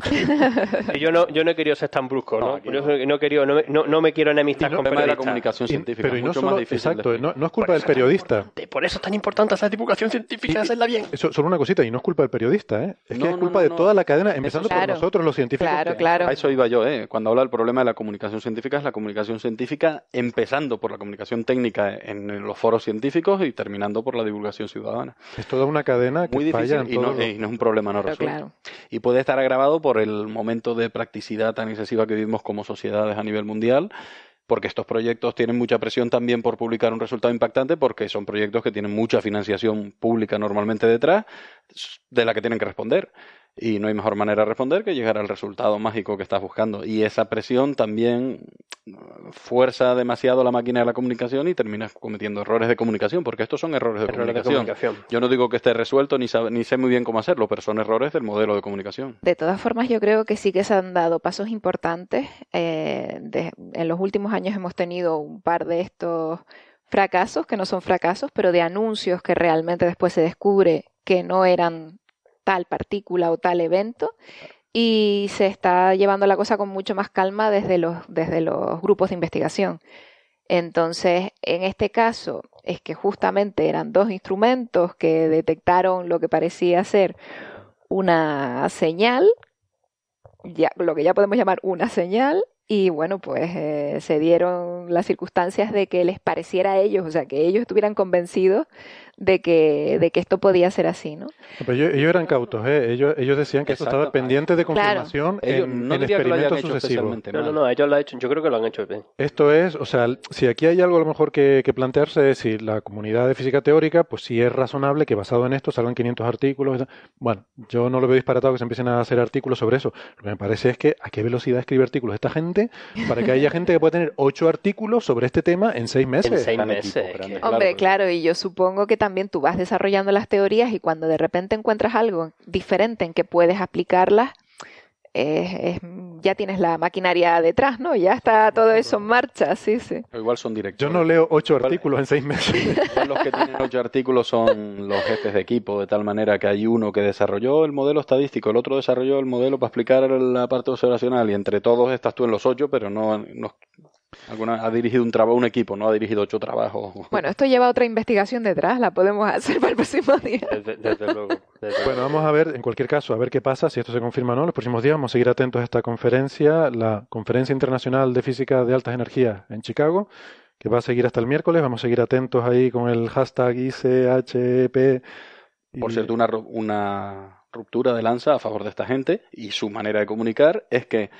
yo no, yo no he querido ser tan brusco, ¿no? No, no, querido, no, no, no, me quiero enemistar con el la comunicación científica. pero y no solo, exacto, no, es culpa del periodista. Por eso es tan importante hacer divulgación científica, hacerla bien. Eso, solo una cosita, y no es culpa del periodista, ¿eh? Es que es culpa de toda la cadena, empezando por nosotros los científicos. Claro, claro. A eso iba yo, ¿eh? Cuando habla del problema de la comunicación científica, es la comunicación científica empezando por la comunicación técnica en los foros científicos y terminando por la divulgación ciudadana. Es toda una cadena muy difícil y no, es un problema no resuelto. Y puede estar agravado por el momento de practicidad tan excesiva que vivimos como sociedades a nivel mundial porque estos proyectos tienen mucha presión también por publicar un resultado impactante, porque son proyectos que tienen mucha financiación pública normalmente detrás, de la que tienen que responder. Y no hay mejor manera de responder que llegar al resultado mágico que estás buscando. Y esa presión también fuerza demasiado la máquina de la comunicación y terminas cometiendo errores de comunicación, porque estos son errores de, comunicación. Yo no digo que esté resuelto ni, ni sé muy bien cómo hacerlo, pero son errores del modelo de comunicación. De todas formas, yo creo que sí que se han dado pasos importantes. Eh, en los últimos años hemos tenido un par de estos fracasos, que no son fracasos, pero de anuncios que realmente después se descubre que no eran tal partícula o tal evento y se está llevando la cosa con mucho más calma desde los, desde los grupos de investigación. Entonces, en este caso, es que justamente eran dos instrumentos que detectaron lo que parecía ser una señal, ya, lo que ya podemos llamar una señal, y bueno, pues eh, se dieron las circunstancias de que les pareciera a ellos, o sea, que ellos estuvieran convencidos de que, de que esto podía ser así, ¿no? Pero ellos, eran cautos, ¿eh? ellos, ellos decían que esto estaba pendiente de confirmación en, no experimentos sucesivos. No, no, no, ellos lo han hecho, yo creo que lo han hecho bien. Esto es, o sea, si aquí hay algo a lo mejor que, que, plantearse es si la comunidad de física teórica, pues sí es razonable que basado en esto salgan 500 artículos. Bueno, yo no lo veo disparatado que se empiecen a hacer artículos sobre eso. Lo que me parece es que a qué velocidad escribe artículos esta gente para que haya gente que pueda tener 8 artículos sobre este tema en 6 meses. En 6 meses. Hombre, claro, y yo supongo que también tú vas desarrollando las teorías y cuando de repente encuentras algo diferente en que puedes aplicarlas, ya tienes la maquinaria detrás, ¿no? Ya está todo eso en marcha, sí, sí. igual son directos. Yo no leo ocho artículos en seis meses. los que tienen ocho artículos son los jefes de equipo, de tal manera que hay uno que desarrolló el modelo estadístico, el otro desarrolló el modelo para explicar la parte observacional y entre todos estás tú en los ocho, pero no, no Alguna ha dirigido un trabajo, un equipo, no ha dirigido ocho trabajos. Bueno, esto lleva otra investigación detrás, la podemos hacer para el próximo día. Desde, luego. bueno, vamos a ver, en cualquier caso, a ver qué pasa, si esto se confirma o no. Los próximos días vamos a seguir atentos a esta conferencia, la Conferencia Internacional de Física de Altas Energías en Chicago, que va a seguir hasta el miércoles. Vamos a seguir atentos ahí con el hashtag ICHP. Por cierto, una, una ruptura de lanza a favor de esta gente y su manera de comunicar es que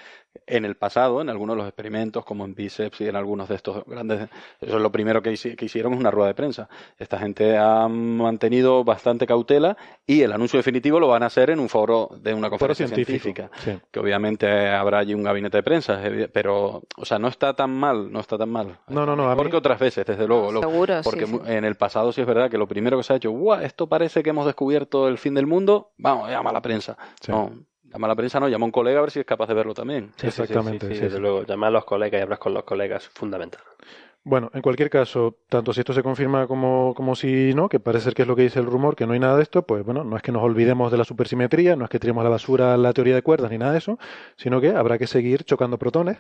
en el pasado, en algunos de los experimentos, como en Biceps y en algunos de estos grandes, eso es lo primero que, que hicieron, es una rueda de prensa. Esta gente ha mantenido bastante cautela y el anuncio definitivo lo van a hacer en un foro de una conferencia científica, que obviamente habrá allí un gabinete de prensa, pero, o sea, no está tan mal, no está tan mal. No, no, no. Porque otras veces, desde luego. Seguro, porque en el pasado sí es verdad que lo primero que se ha hecho, ¡guau! Esto parece que hemos descubierto el fin del mundo, vamos, llama a la prensa. No, llama a la prensa, no, llama a un colega a ver si es capaz de verlo también. Exactamente. Sí, desde luego, llamar a los colegas y hablar con los colegas es fundamental. Bueno, en cualquier caso, tanto si esto se confirma como, como si no, que parece ser que es lo que dice el rumor, que no hay nada de esto, pues bueno, no es que nos olvidemos de la supersimetría, no es que tiremos a la basura la teoría de cuerdas ni nada de eso, sino que habrá que seguir chocando protones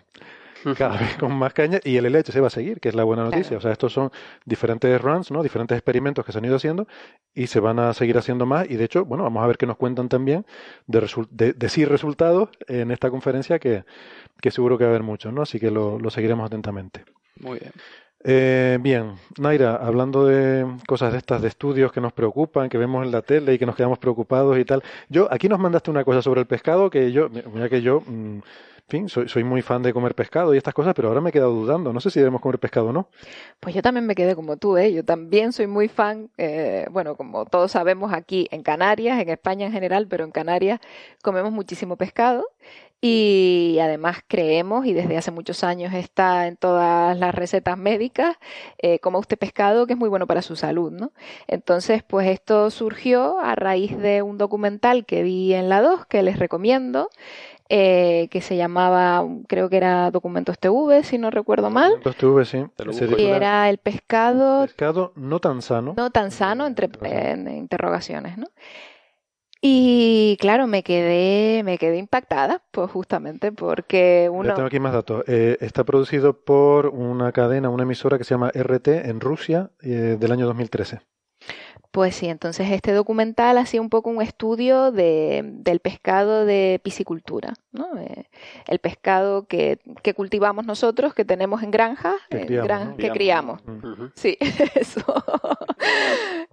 cada vez con más caña y el LH se va a seguir, que es la buena noticia. O sea, estos son diferentes runs, ¿no? Diferentes experimentos que se han ido haciendo y se van a seguir haciendo más y de hecho, bueno, vamos a ver qué nos cuentan también de, de, de sí resultados en esta conferencia que, que seguro que va a haber muchos, ¿no? Así que lo, lo seguiremos atentamente. Muy bien. Eh, bien, Naira, hablando de cosas de estas, de estudios que nos preocupan, que vemos en la tele y que nos quedamos preocupados y tal. Yo, aquí nos mandaste una cosa sobre el pescado que yo, mira que yo, mm, fin, soy, soy muy fan de comer pescado y estas cosas, pero ahora me he quedado dudando. No sé si debemos comer pescado o no. Pues yo también me quedé como tú, ¿eh? Yo también soy muy fan, eh, bueno, como todos sabemos aquí en Canarias, en España en general, pero en Canarias comemos muchísimo pescado y además creemos, y desde hace muchos años está en todas las recetas médicas, eh, coma usted pescado que es muy bueno para su salud, ¿no? Entonces, pues esto surgió a raíz de un documental que vi en la 2, que les recomiendo, eh, que se llamaba, creo que era Documentos TV, si no recuerdo mal. Documentos TV, sí. Y era el pescado... Pescado no tan sano. No tan sano, entre en interrogaciones, ¿no? Y claro, me quedé, me quedé impactada, pues justamente porque uno... Tengo aquí más datos. Eh, está producido por una cadena, una emisora que se llama RT en Rusia eh, del año 2013. Pues sí, entonces este documental hacía un poco un estudio de, del pescado de piscicultura, ¿no? Eh, el pescado que, que, cultivamos nosotros, que tenemos en granjas, que criamos. Gran, que criamos. Sí, eso.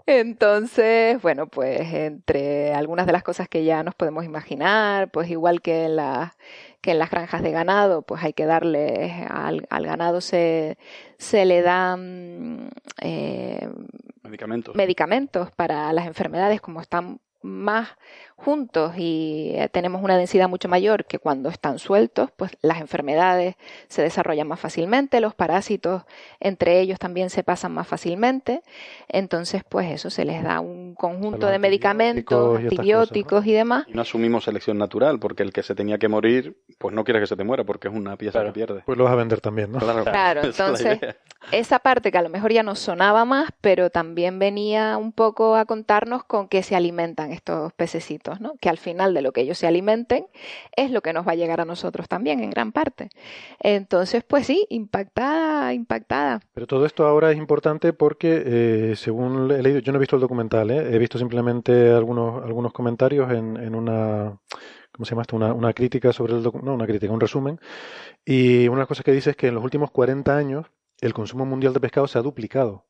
entonces, bueno, pues entre algunas de las cosas que ya nos podemos imaginar, pues igual que en las que en las granjas de ganado, pues hay que darle al, al ganado se, se le dan eh, medicamentos. medicamentos para las enfermedades como están más juntos y eh, tenemos una densidad mucho mayor que cuando están sueltos, pues las enfermedades se desarrollan más fácilmente, los parásitos entre ellos también se pasan más fácilmente, entonces pues eso se les da un conjunto de medicamentos, antibióticos y, demás. Y no asumimos selección natural, porque el que se tenía que morir, pues no quiere que se te muera, porque es una pieza que pierde. Pues lo vas a vender también, ¿no? Claro, claro entonces esa parte que a lo mejor ya nos sonaba más, pero también venía un poco a contarnos con qué se alimentan estos pececitos, ¿no? Que al final de lo que ellos se alimenten es lo que nos va a llegar a nosotros también en gran parte. Entonces, pues sí, impactada, impactada. Pero todo esto ahora es importante porque, eh, según he leído, yo no he visto el documental, ¿eh? he visto simplemente algunos, algunos comentarios en, en una ¿cómo se llama esto? Una, una crítica sobre el no, una crítica, un resumen. Y una de las cosas que dice es que en los últimos 40 años el consumo mundial de pescado se ha duplicado.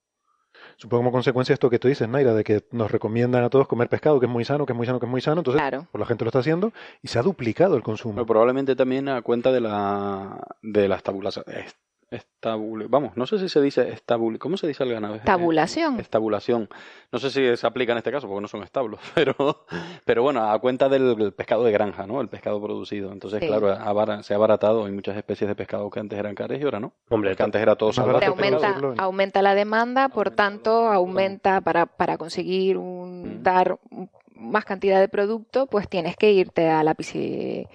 Supongo como consecuencia esto que tú dices, Naira, de que nos recomiendan a todos comer pescado, que es muy sano, que es muy sano, que es muy sano. Entonces, pues la gente lo está haciendo y se ha duplicado el consumo. Pero probablemente también a cuenta de la de las tabulaciones Estabul vamos, no sé si se dice estabul ¿cómo se dice el ganado? Tabulación. Estabulación. No sé si se aplica en este caso porque no son establos, pero, pero bueno, a cuenta del pescado de granja, ¿no? El pescado producido. Entonces, claro, se ha abaratado. Hay muchas especies de pescado que antes eran caras y ahora no. Hombre, que antes era todo salvaje. Aumenta, aumenta la demanda, por tanto, aumenta para, para conseguir un, mm. dar más cantidad de producto, pues tienes que irte a la piscina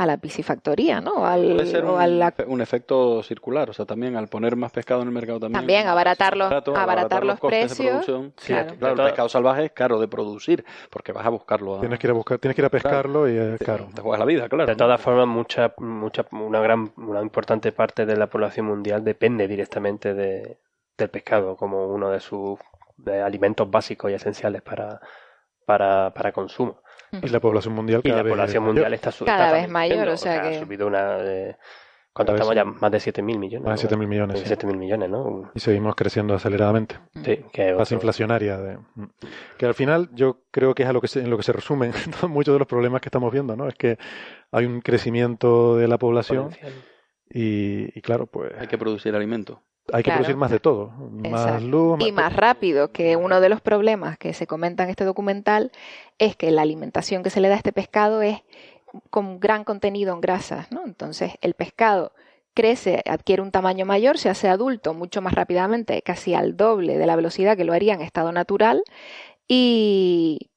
a la piscifactoría, ¿no? Al, Puede ser un, efecto circular, o sea, también al poner más pescado en el mercado también. También abaratar los, abaratar, los, precios. claro. el pescado salvaje es caro de producir, porque vas a buscarlo. Tienes que ir a buscar, tienes que ir a pescarlo y es caro. Te, juegas la vida, claro. De todas formas, mucha, mucha, una gran, una importante parte de la población mundial depende directamente de, del pescado como uno de sus alimentos básicos y esenciales para, para, para consumo. Y la población mundial cada y la población mundial está, cada vez mayor, o sea que ha subido una ¿Cuánto Cada estamos vez ya? Más de 7.000 millones. Más de 7.000 millones. sí. 7.000 millones, ¿no? Y seguimos creciendo aceleradamente. Sí, que Fase otro- inflacionaria. De, que al final yo creo que es a lo que se, en lo que se resumen muchos de los problemas que estamos viendo, ¿no? Es que hay un crecimiento de la población y, y claro, pues Hay que producir alimento. Hay que Claro. producir más de todo. Más Exacto. luz, Y más rápido, que uno de los problemas que se comenta en este documental es que la alimentación que se le da a este pescado es con gran contenido en grasas, ¿no? Entonces el pescado crece, adquiere un tamaño mayor, se hace adulto mucho más rápidamente, casi al doble de la velocidad que lo haría en estado natural, y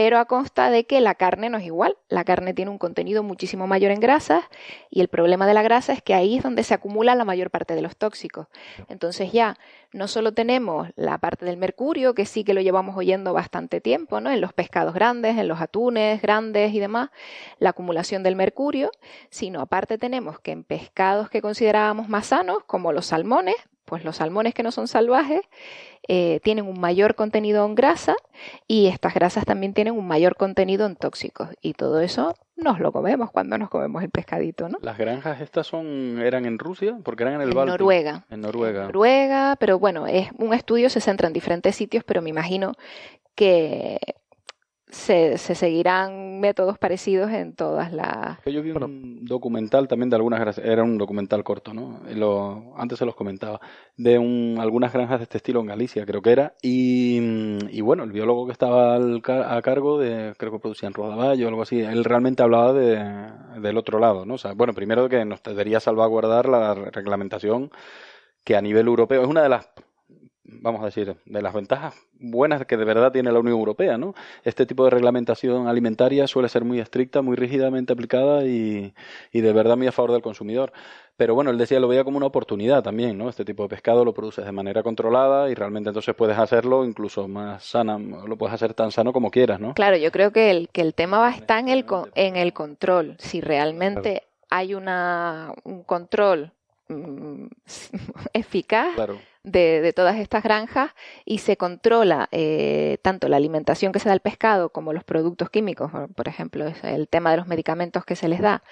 pero a consta de que la carne no es igual. La carne tiene un contenido muchísimo mayor en grasas y el problema de la grasa es que ahí es donde se acumula la mayor parte de los tóxicos. Entonces ya no solo tenemos la parte del mercurio, que sí que lo llevamos oyendo bastante tiempo, ¿no? En los pescados grandes, en los atunes grandes y demás, la acumulación del mercurio, sino aparte tenemos que en pescados que considerábamos más sanos, como los salmones, pues los salmones que no son salvajes, eh, tienen un mayor contenido en grasa y estas grasas también tienen un mayor contenido en tóxicos. Y todo eso nos lo comemos cuando nos comemos el pescadito, ¿no? Las granjas estas son eran en Rusia porque eran en el En Báltico. Noruega. En Noruega. Noruega, pero bueno, es un estudio, se centra en diferentes sitios, pero me imagino que se, se seguirán métodos parecidos en todas las... Yo vi un documental también de algunas granjas, era un documental corto, ¿no? Lo- antes se los comentaba, de un, algunas granjas de este estilo en Galicia, creo que era, y, y bueno, el biólogo que estaba al ca- a cargo de, creo que producían rodaballo o algo así, él realmente hablaba de, del otro lado, ¿no? O sea, bueno, primero que nos debería salvaguardar la reglamentación que a nivel europeo es una de las vamos a decir, de las ventajas buenas que de verdad tiene la Unión Europea, ¿no? Este tipo de reglamentación alimentaria suele ser muy estricta, muy rígidamente aplicada y, y de verdad muy a favor del consumidor. Pero bueno, él decía, lo veía como una oportunidad también, ¿no? Este tipo de pescado lo produces de manera controlada y realmente entonces puedes hacerlo incluso más sana, lo puedes hacer tan sano como quieras, ¿no? Claro, yo creo que el, que el tema va está en el, co- en el control. Si realmente hay una, un control mm, eficaz Claro. De, todas estas granjas y se controla eh, tanto la alimentación que se da al pescado como los productos químicos, por- por ejemplo, es el tema de los medicamentos que se les da,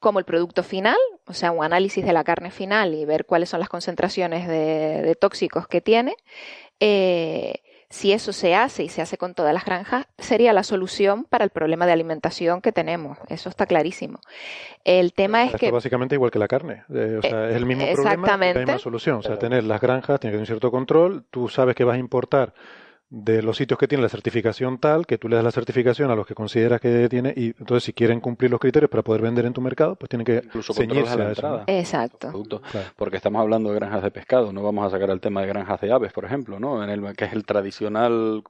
como el producto final, o sea, un análisis de la carne final y ver cuáles son las concentraciones de, de tóxicos que tiene. eh, si eso se hace y se hace con todas las granjas, sería la solución para el problema de alimentación que tenemos. Eso está clarísimo. El tema es que básicamente igual que la carne. Eh, o sea, es el mismo problema, exactamente. la misma solución. O sea, tener las granjas, tiene que tener un cierto control. Tú sabes que vas a importar de los sitios que tienen la certificación tal, que tú le das la certificación a los que consideras que tiene, y entonces si quieren cumplir los criterios para poder vender en tu mercado, pues tienen que Incluso ceñirse a la a eso. ¿no? entrada. Exacto. Claro. Porque estamos hablando de granjas de pescado, no vamos a sacar el tema de granjas de aves, por ejemplo, ¿no? En el que es el tradicional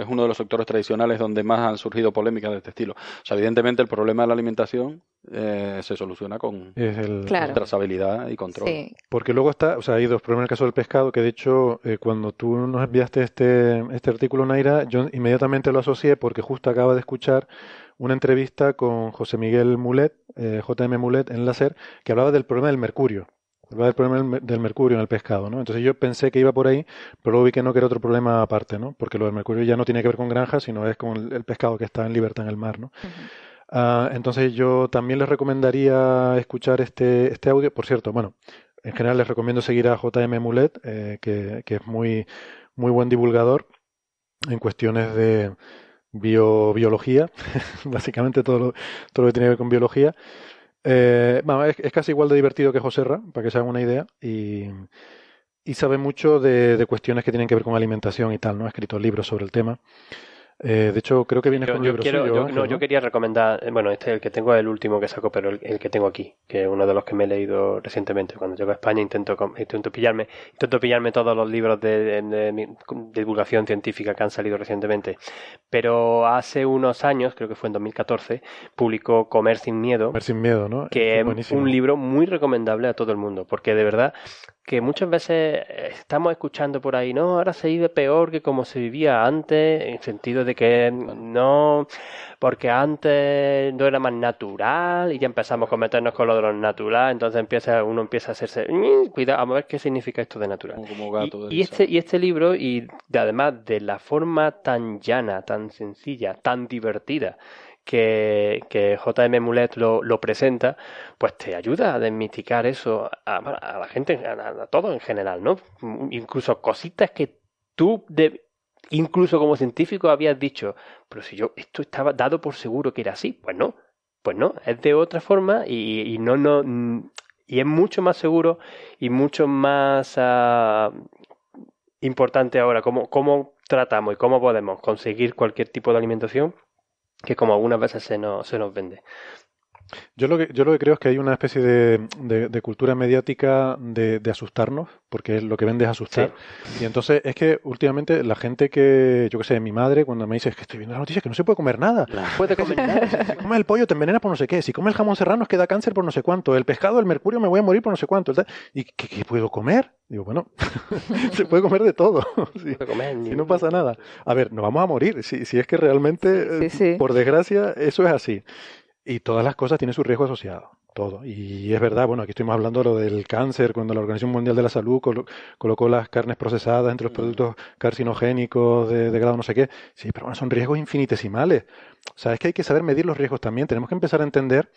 es uno de los sectores tradicionales donde más han surgido polémicas de este estilo. O sea, evidentemente el problema de la alimentación eh, se soluciona con Es el, Claro. trazabilidad y control. Sí, Porque luego está, o sea, hay dos problemas en el caso del pescado, que de hecho, eh, cuando tú nos enviaste este, este artículo, Naira, yo inmediatamente lo asocié porque justo acaba de escuchar una entrevista con José Miguel Mulet, eh, JM Mulet, en la SER, que hablaba del problema del mercurio. Del problema del, mer- del mercurio en el pescado, ¿no? Entonces yo pensé que iba por ahí, pero luego vi que no, que era otro problema aparte, ¿no? Porque lo del mercurio ya no tiene que ver con granjas, sino es con el, el pescado que está en libertad en el mar, ¿no? Ah, entonces yo también les recomendaría escuchar este, este audio. Por cierto, bueno, en general les recomiendo seguir a JM Mulet, eh, que, que es muy, muy buen divulgador en cuestiones de bio- biología, básicamente todo lo, todo lo que tiene que ver con biología. Eh, es, es casi igual de divertido que Joserra, para que se hagan una idea, y, y sabe mucho de, de cuestiones que tienen que ver con alimentación y tal, ¿no? Ha escrito libros sobre el tema. Eh, de hecho, creo que viene Yo, con yo libro quiero, suyo, yo, no, ¿no? yo quería recomendar, eh, bueno, este el que tengo es el último que saco, pero el, el que tengo aquí, que es uno de los que me he leído recientemente. Cuando llego a España intento, intento pillarme, intento pillarme todos los libros de, de- de divulgación científica que han salido recientemente. Pero hace unos años, creo que fue en 2014, publicó Comer sin miedo, Comer sin miedo, ¿no? que es un libro muy recomendable a todo el mundo, porque de verdad que muchas veces estamos escuchando por ahí, no, ahora se vive peor que como se vivía antes, en sentido de que no, porque antes no era más natural y ya empezamos a meternos con lo de lo natural, entonces empieza uno empieza a hacerse, "Mm, cuidado, a ver qué significa esto de natural. Como, como gato Y, de este, y este libro, y de- además de la forma tan llana, tan sencilla, tan divertida que, que JM Mulet lo, lo presenta, pues te ayuda a desmiticar eso a, a la gente, a, a, todo en general, ¿no? Incluso cositas que tú, de, incluso como científico, habías dicho, pero si yo esto estaba dado por seguro que era así, pues no, pues no, es de otra forma y, no, no, y es mucho más seguro y mucho más uh, importante ahora cómo, cómo tratamos y cómo podemos conseguir cualquier tipo de alimentación que como algunas veces se nos, se nos vende. Yo lo, que, yo lo que creo es que hay una especie de, de, de cultura mediática de, de, asustarnos, porque lo que vende es asustar. Sí. Y entonces es que últimamente la gente que, yo que sé, mi madre, cuando me dice que estoy viendo la noticia que no se puede comer nada. No puede comer nada. Si, si comes el pollo te envenena por no sé qué, si comes el jamón serrano es que da cáncer por no sé cuánto, el pescado, el mercurio me voy a morir por no sé cuánto. ¿Y qué, qué puedo comer? Digo, bueno, se puede comer de todo. si, comer, si, no pasa nada. A ver, nos vamos a morir. Si, si es que realmente, sí, por desgracia, eso es así. Y todas las cosas tienen su riesgo asociado, todo. Y es verdad, bueno, aquí estuvimos hablando de lo del cáncer, cuando la Organización Mundial de la Salud colo colocó las carnes procesadas entre los productos carcinogénicos de, de, grado no sé qué. Sí, pero bueno, son riesgos infinitesimales. O sea, es que hay que saber medir los riesgos también. Tenemos que empezar a entender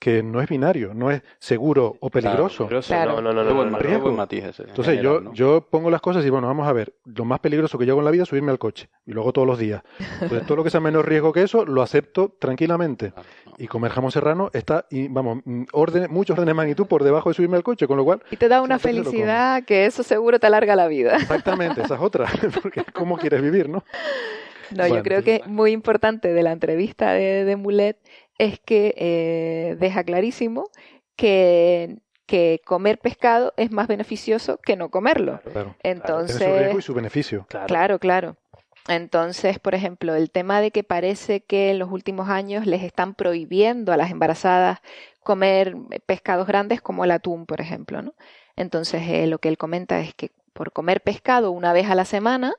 que no es binario, no es seguro o peligroso. Claro, No, no, no, no, no, riesgo. matiz ese, Entonces general, yo, ¿no? yo pongo las cosas y bueno, vamos a ver, lo más peligroso que yo hago en la vida es subirme al coche y luego todos los días. Entonces todo lo que sea menos riesgo que eso lo acepto tranquilamente. Y comer jamón serrano está, y, vamos, orden, muchos órdenes de magnitud por debajo de subirme al coche, con lo cual... Y te da una felicidad que eso seguro te alarga la vida. Exactamente, esa es otra, porque ¿cómo quieres vivir, no? No, bueno, yo creo que muy importante de la entrevista de, de Mulet es que eh, deja clarísimo que, que, comer pescado es más beneficioso que no comerlo. Claro, Entonces, claro, su riesgo y su beneficio. Claro. claro, claro. Entonces, por ejemplo, el tema de que parece que en los últimos años les están prohibiendo a las embarazadas comer pescados grandes como el atún, por ejemplo, ¿no? Entonces, eh, lo que él comenta es que por comer pescado una vez a la semana,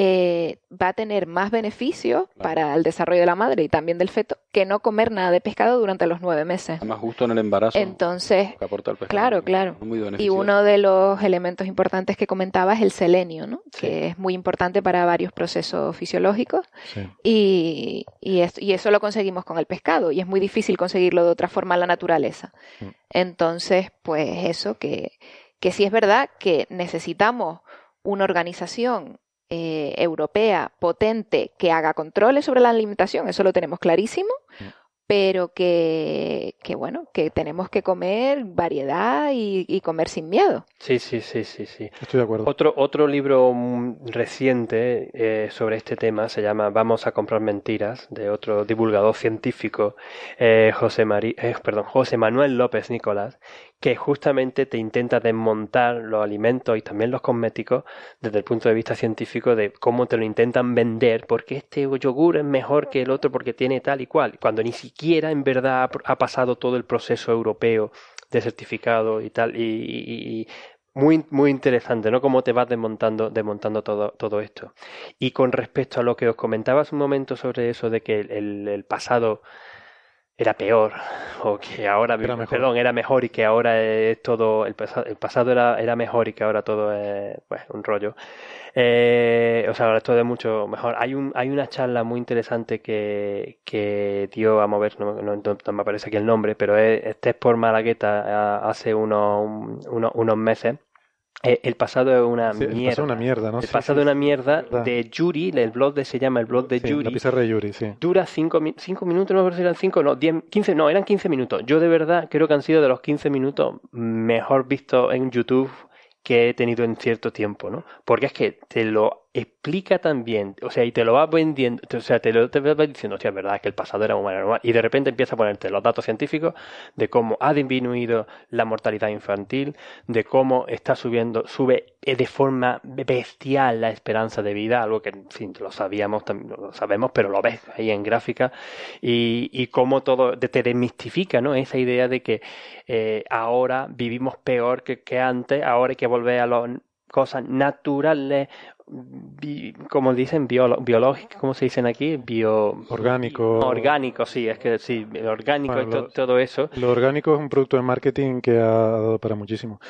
eh, va a tener más beneficios claro. para el desarrollo de la madre y también del feto que no comer nada de pescado durante los nueve meses. Más justo en el embarazo. Entonces, que aporta el pescado, claro, claro. y uno de los elementos importantes que comentaba es el selenio, ¿no? Sí. que es muy importante para varios procesos fisiológicos sí. y, y, es, y, eso lo conseguimos con el pescado y es muy difícil conseguirlo de otra forma en la naturaleza. Sí. Entonces, pues eso, que, que sí es verdad que necesitamos una organización eh, europea potente que haga controles sobre la alimentación, eso lo tenemos clarísimo, mm. Pero que, que, bueno, que tenemos que comer variedad y, y, comer sin miedo. Sí, sí, sí, sí, sí. Estoy de acuerdo. Otro, otro libro reciente eh, sobre este tema se llama Vamos a comprar mentiras, de otro divulgador científico, eh, José, Marí, eh, perdón, José Manuel López Nicolás, que justamente te intenta desmontar los alimentos y también los cosméticos desde el punto de vista científico de cómo te lo intentan vender, porque este yogur es mejor que el otro porque tiene tal y cual, cuando ni siquiera en verdad ha pasado todo el proceso europeo de certificado y tal, y, y, y muy, muy interesante, ¿no? Cómo te vas desmontando, desmontando todo, todo esto. Y con respecto a lo que os comentaba hace un momento sobre eso de que el, el, el pasado era peor o que ahora era mejor. perdón era mejor y que ahora es todo el, pasado, el pasado era, era mejor y que ahora todo es pues, un rollo eh, o sea ahora todo es mucho mejor hay un hay una charla muy interesante que, que dio a mover no, no, no, me aparece aquí el nombre pero es, este es por Malagueta hace unos, unos, unos meses eh, el pasado es una sí, mierda. El una mierda, ¿no? El pasado es una mierda de Yuri, el blog de, se llama el blog de Yuri. La pizarra de Yuri, sí. Dura 5 cinco minutos, no sé si eran 5, no, 10, 15, no, eran 15 minutos. Yo de verdad creo que han sido de los 15 minutos mejor vistos en YouTube que he tenido en cierto tiempo, ¿no? Porque es que te lo explica también, o sea, y te lo va vendiendo, o sea, te lo te va diciendo, hostia, es verdad que el pasado era muy normal, y de repente empieza a ponerte los datos científicos de cómo ha disminuido la mortalidad infantil, de cómo está subiendo, sube de forma bestial la esperanza de vida, algo que, lo sabíamos, lo sabemos, pero lo ves ahí en gráfica, y, cómo todo te demistifica, ¿no? Esa idea de que eh, ahora vivimos peor que, que antes, ahora hay que volver a los cosas naturales bi, como dicen biológicos como se dicen aquí bio orgánico orgánico sí es que sí orgánico bueno, y to, lo, todo eso lo orgánico es un producto de marketing que ha dado para muchísimo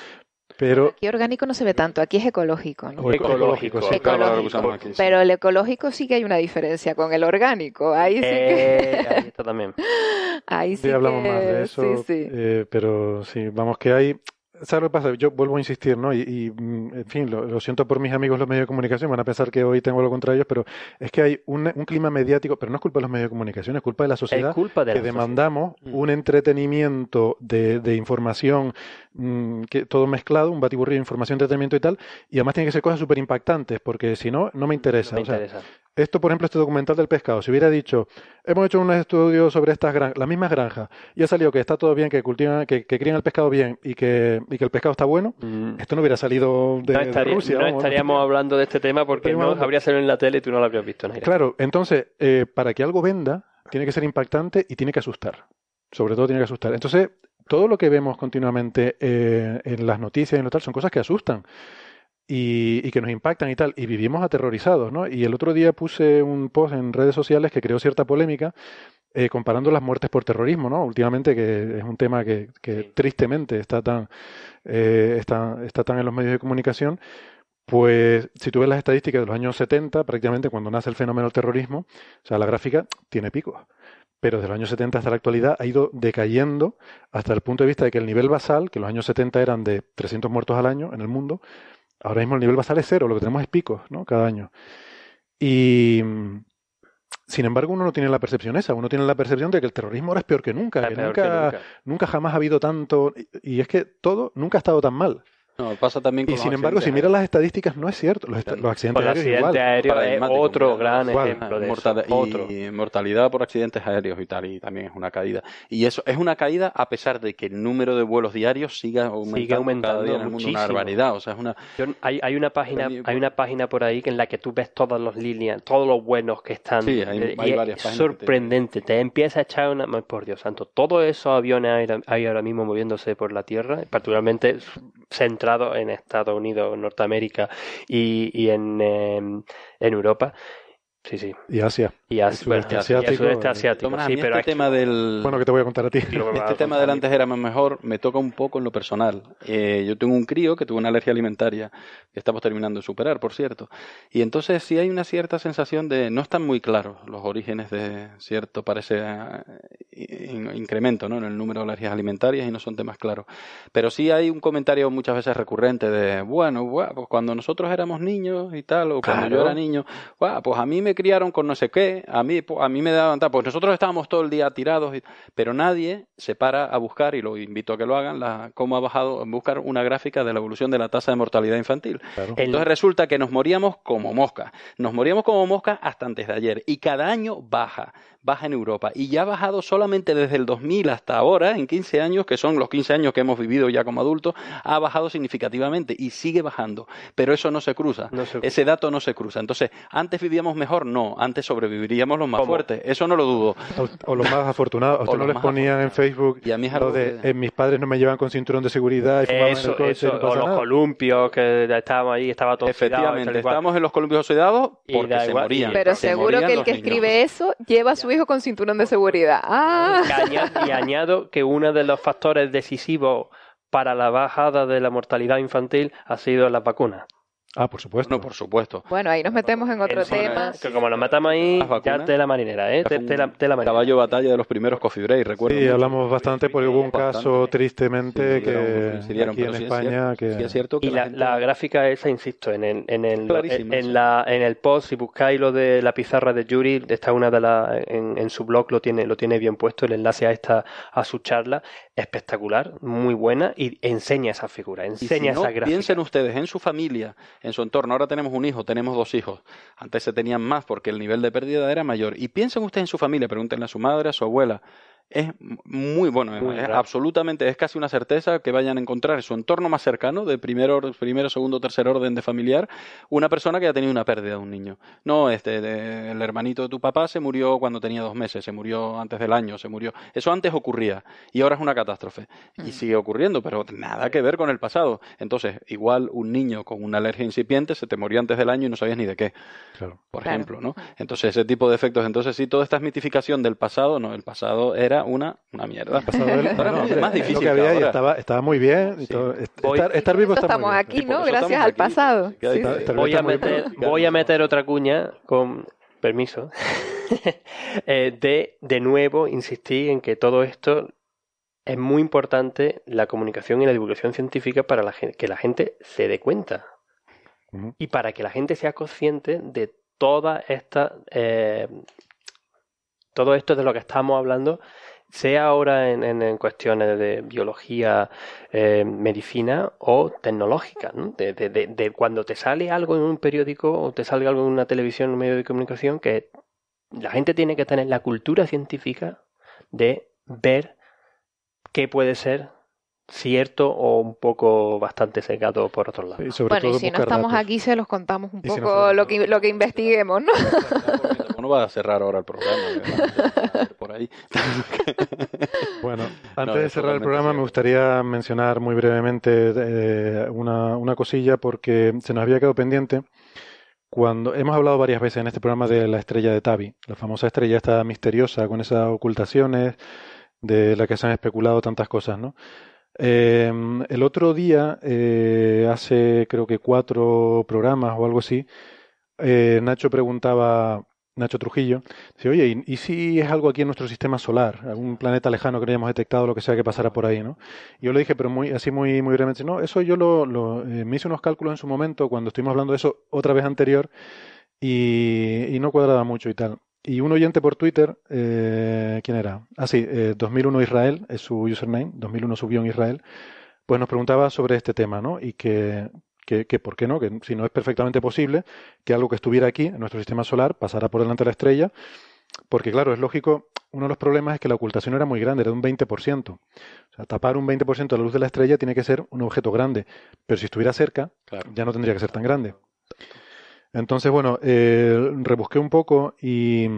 Pero Aquí orgánico no se ve tanto, aquí es ecológico. ¿no? o eco- Ecológico, sí. sí. Claro, lo que Ecológico. usamos aquí, sí. Pero el ecológico sí que hay una diferencia con el orgánico. Ahí sí que, Eh, ahí está también. ahí sí Sí, hablamos que- más de eso, sí, sí. eh, pero sí, vamos que hay... ¿Sabes lo que pasa? Yo vuelvo a insistir, ¿no? Y, y, mm, en fin, lo, lo siento por mis amigos los medios de comunicación, van a pensar que hoy tengo algo contra ellos, pero es que hay un, un clima mediático, pero no es culpa de los medios de comunicación, es culpa de la sociedad Es culpa de que la sociedad. demandamos Mm. un entretenimiento de, de información mm, que todo mezclado, un batiburrillo de información, entretenimiento y tal, y además tiene que ser cosas súper impactantes, porque si no, no me interesa. Me O sea, interesa. Esto, por ejemplo, este documental del pescado, si hubiera dicho, hemos hecho un estudio sobre estas granjas, las mismas granjas, y ha salido que está todo bien, que cultivan, que, que crían el pescado bien y que, y que el pescado está bueno, Mm. esto no hubiera salido de, no, de estaría- Rusia. no vamos, estaríamos hablando de este tema porque no habría salido en la tele y tú no lo habrías visto, Naira. Claro, entonces, eh, para que algo venda, tiene que ser impactante y tiene que asustar. Sobre todo tiene que asustar. Entonces, todo lo que vemos continuamente eh, en las noticias y en lo tal son cosas que asustan y, y que nos impactan y tal. Y vivimos aterrorizados, ¿no? Y el otro día puse un post en redes sociales que creó cierta polémica eh, comparando las muertes por terrorismo, ¿no? Últimamente, que es un tema que, que Sí. tristemente está tan, eh, está, está tan en los medios de comunicación. Pues si tú ves las estadísticas de los años 70, prácticamente cuando nace el fenómeno del terrorismo, o sea, la gráfica tiene picos. Pero desde los años 70 hasta la actualidad ha ido decayendo hasta el punto de vista de que el nivel basal, que en los años 70 eran de 300 muertos al año en el mundo, ahora mismo el nivel basal es cero, lo que tenemos es picos, ¿no? Cada año. Y mm, sin embargo, uno no tiene la percepción esa, uno tiene la percepción de que el terrorismo ahora es peor que nunca, que peor nunca, que nunca. nunca jamás ha habido tanto, y es que todo nunca ha estado tan mal. No, pasa también con Y los sin embargo, si miras las estadísticas, no es cierto. Los, los accidentes Por accidente igual. aéreo es Paradigmático, otro gran igual. ejemplo de eso. Y Otro. mortalidad por accidentes aéreos y tal, y también es una caída. Y eso es una caída a pesar de que el número de vuelos diarios siga aumentando, Sigue aumentando cada día en el mundo, una muchísimo. barbaridad. O sea, es una... Yo- hay, hay una página hay una página por ahí que en la que tú ves todas las líneas, todos los buenos que están. Sí, hay- eh, hay y varias es páginas que te- sorprendente. Te... empieza a echar una. Por Dios santo, todos esos aviones hay, hay ahora mismo moviéndose por la tierra, particularmente en Estados Unidos, Norteamérica y, y en, em, en Europa. Sí, sí. Y Asia. Y As- sudeste bueno, y asiático, el sudeste asiático. Tomás, a Sí, mí pero este es que- tema del... Bueno, que te voy a contar a ti. Este tema del antes era más mejor, me toca un poco en lo personal. Eh, yo tengo un crío que tuvo una alergia alimentaria, que estamos terminando de superar, por cierto. Y entonces sí hay una cierta sensación de, no están muy claros los orígenes de cierto, parece, eh, in- incremento ¿no? en el número de alergias alimentarias y no son temas claros. Pero sí hay un comentario muchas veces recurrente de, bueno, buah, pues cuando nosotros éramos niños y tal, o cuando yo era niño, buah, pues a mí me criaron con no sé qué, a mí, a mí me daban tal, pues nosotros estábamos todo el día tirados, y- pero nadie se para a buscar, y lo invito a que lo hagan, la, cómo ha bajado, buscar una gráfica de la evolución de la tasa de mortalidad infantil. Claro. El- Entonces resulta que nos moríamos como moscas, nos moríamos como moscas hasta antes de ayer, y cada año baja, baja en Europa, y ya ha bajado solamente desde el 2000 hasta ahora, en 15 años, que son los 15 años que hemos vivido ya como adultos, ha bajado significativamente y sigue bajando, pero eso no se cruza. No se- Ese dato no se cruza. Entonces, ¿antes vivíamos mejor? No, antes sobreviviríamos los más ¿Cómo? fuertes. Eso no lo dudo. O, o los más afortunados. ¿A O usted no les ponían en Facebook Y a mí es lo de que- eh, mis padres no me llevan con cinturón de seguridad y fumaban en Eso, el coche eso, y no o los nada? columpios que estábamos ahí, estaba todo Efectivamente, estamos en los columpios oxidados porque se igual, morían. Pero se seguro morían que el que niños. escribe eso lleva a su con cinturón de seguridad. Ah, Y añado, y añado que uno de los factores decisivos para la bajada de la mortalidad infantil ha sido las vacunas. Ah, por supuesto. No, por supuesto. bueno, ahí nos metemos en otro tema. Que como nos matamos ahí, ya tela marinera, ¿eh? Tela, tela marinera. Caballo de batalla de los primeros Coffee Break, recuerdo. Sí, mucho. hablamos bastante porque hubo un Bastante. caso tristemente que aquí en sí es España que sí es cierto que Y la, gente- la gráfica esa, insisto, en el, en el, en, sí. la, en el post, si buscáis lo de la pizarra de Yuri, está una de las, en, en su blog lo tiene, lo tiene bien puesto, el enlace a esta, a su charla, espectacular, muy buena, y enseña esa figura, Y enseña esa gráfica. piensen ustedes en su familia, en su entorno. Ahora tenemos un hijo, tenemos dos hijos. Antes se tenían más porque el nivel de pérdida era mayor. Y piensen ustedes en su familia, pregúntenle a su madre, a su abuela. Es muy bueno, Muy es raro. absolutamente, es casi una certeza que vayan a encontrar en su entorno más cercano, de primero, primero, segundo, tercer orden de familiar, una persona que ha tenido una pérdida de un niño. No, este, de- el hermanito de tu papá se murió cuando tenía dos meses, se murió antes del año, se murió. Eso antes ocurría y ahora es una catástrofe. Y sigue ocurriendo, pero nada que ver con el pasado. Entonces, igual un niño con una alergia incipiente se te murió antes del año y no sabías ni de qué Claro. por Claro. ejemplo, ¿no? Entonces, ese tipo de efectos. Entonces, sí, toda esta mitificación del pasado, no, el pasado era era una, una mierda. Pasado el- bueno, es más difícil lo que había que y estaba, estaba muy bien. y Sí. todo. Est- Voy- estar, estar vivo muy estamos bien. aquí, ¿no? Gracias al aquí. pasado. Sí, sí. Voy a, meter, voy a meter otra cuña con permiso eh, de de nuevo insistir en que todo esto es muy importante la comunicación y la divulgación científica para la que la gente se dé cuenta y para que la gente sea consciente de toda esta eh, todo esto de lo que estamos hablando sea ahora en, cuestiones de biología, eh, medicina o tecnológica, ¿no? de, cuando te sale algo en un periódico o te sale algo en una televisión, un medio de comunicación, que la gente tiene que tener la cultura científica de ver qué puede ser cierto o un poco bastante secado por otro lado. Y sobre Bueno, y todo si no estamos datos. aquí, se los contamos un Y si no poco lo, que, lo que investiguemos, ¿no? No va a cerrar ahora el programa. Por ahí. Bueno, No, antes de cerrar el programa me gustaría mencionar muy brevemente eh, una, una cosilla porque se nos había quedado pendiente cuando hemos hablado varias veces en este programa de la estrella de Tabi, la famosa estrella esta misteriosa con esas ocultaciones de la que se han especulado tantas cosas, ¿no? Eh, el otro día, eh, hace creo que cuatro programas o algo así, eh, Nacho preguntaba, Nacho Trujillo, dice, oye, ¿y, si es algo aquí en nuestro sistema solar, algún planeta lejano que no hayamos detectado, lo que sea que pasara por ahí, ¿no? Y yo le dije, pero muy, así muy, muy brevemente, no, eso yo lo, lo, eh, me hice unos cálculos en su momento cuando estuvimos hablando de eso otra vez anterior y no cuadraba mucho y tal. Y un oyente por Twitter, eh, ¿quién era? Ah, sí, eh, 2001 Israel, es su username, 2001 subió en Israel, pues nos preguntaba sobre este tema, ¿no? Y que, que, que por qué no, que si no es perfectamente posible que algo que estuviera aquí, en nuestro sistema solar, pasara por delante de la estrella, porque claro, es lógico, uno de los problemas es que la ocultación era muy grande, era de un 20%. O sea, tapar un 20% de la luz de la estrella tiene que ser un objeto grande, pero si estuviera cerca, Claro. ya no tendría que ser tan grande. Entonces, bueno, eh, rebusqué un poco y,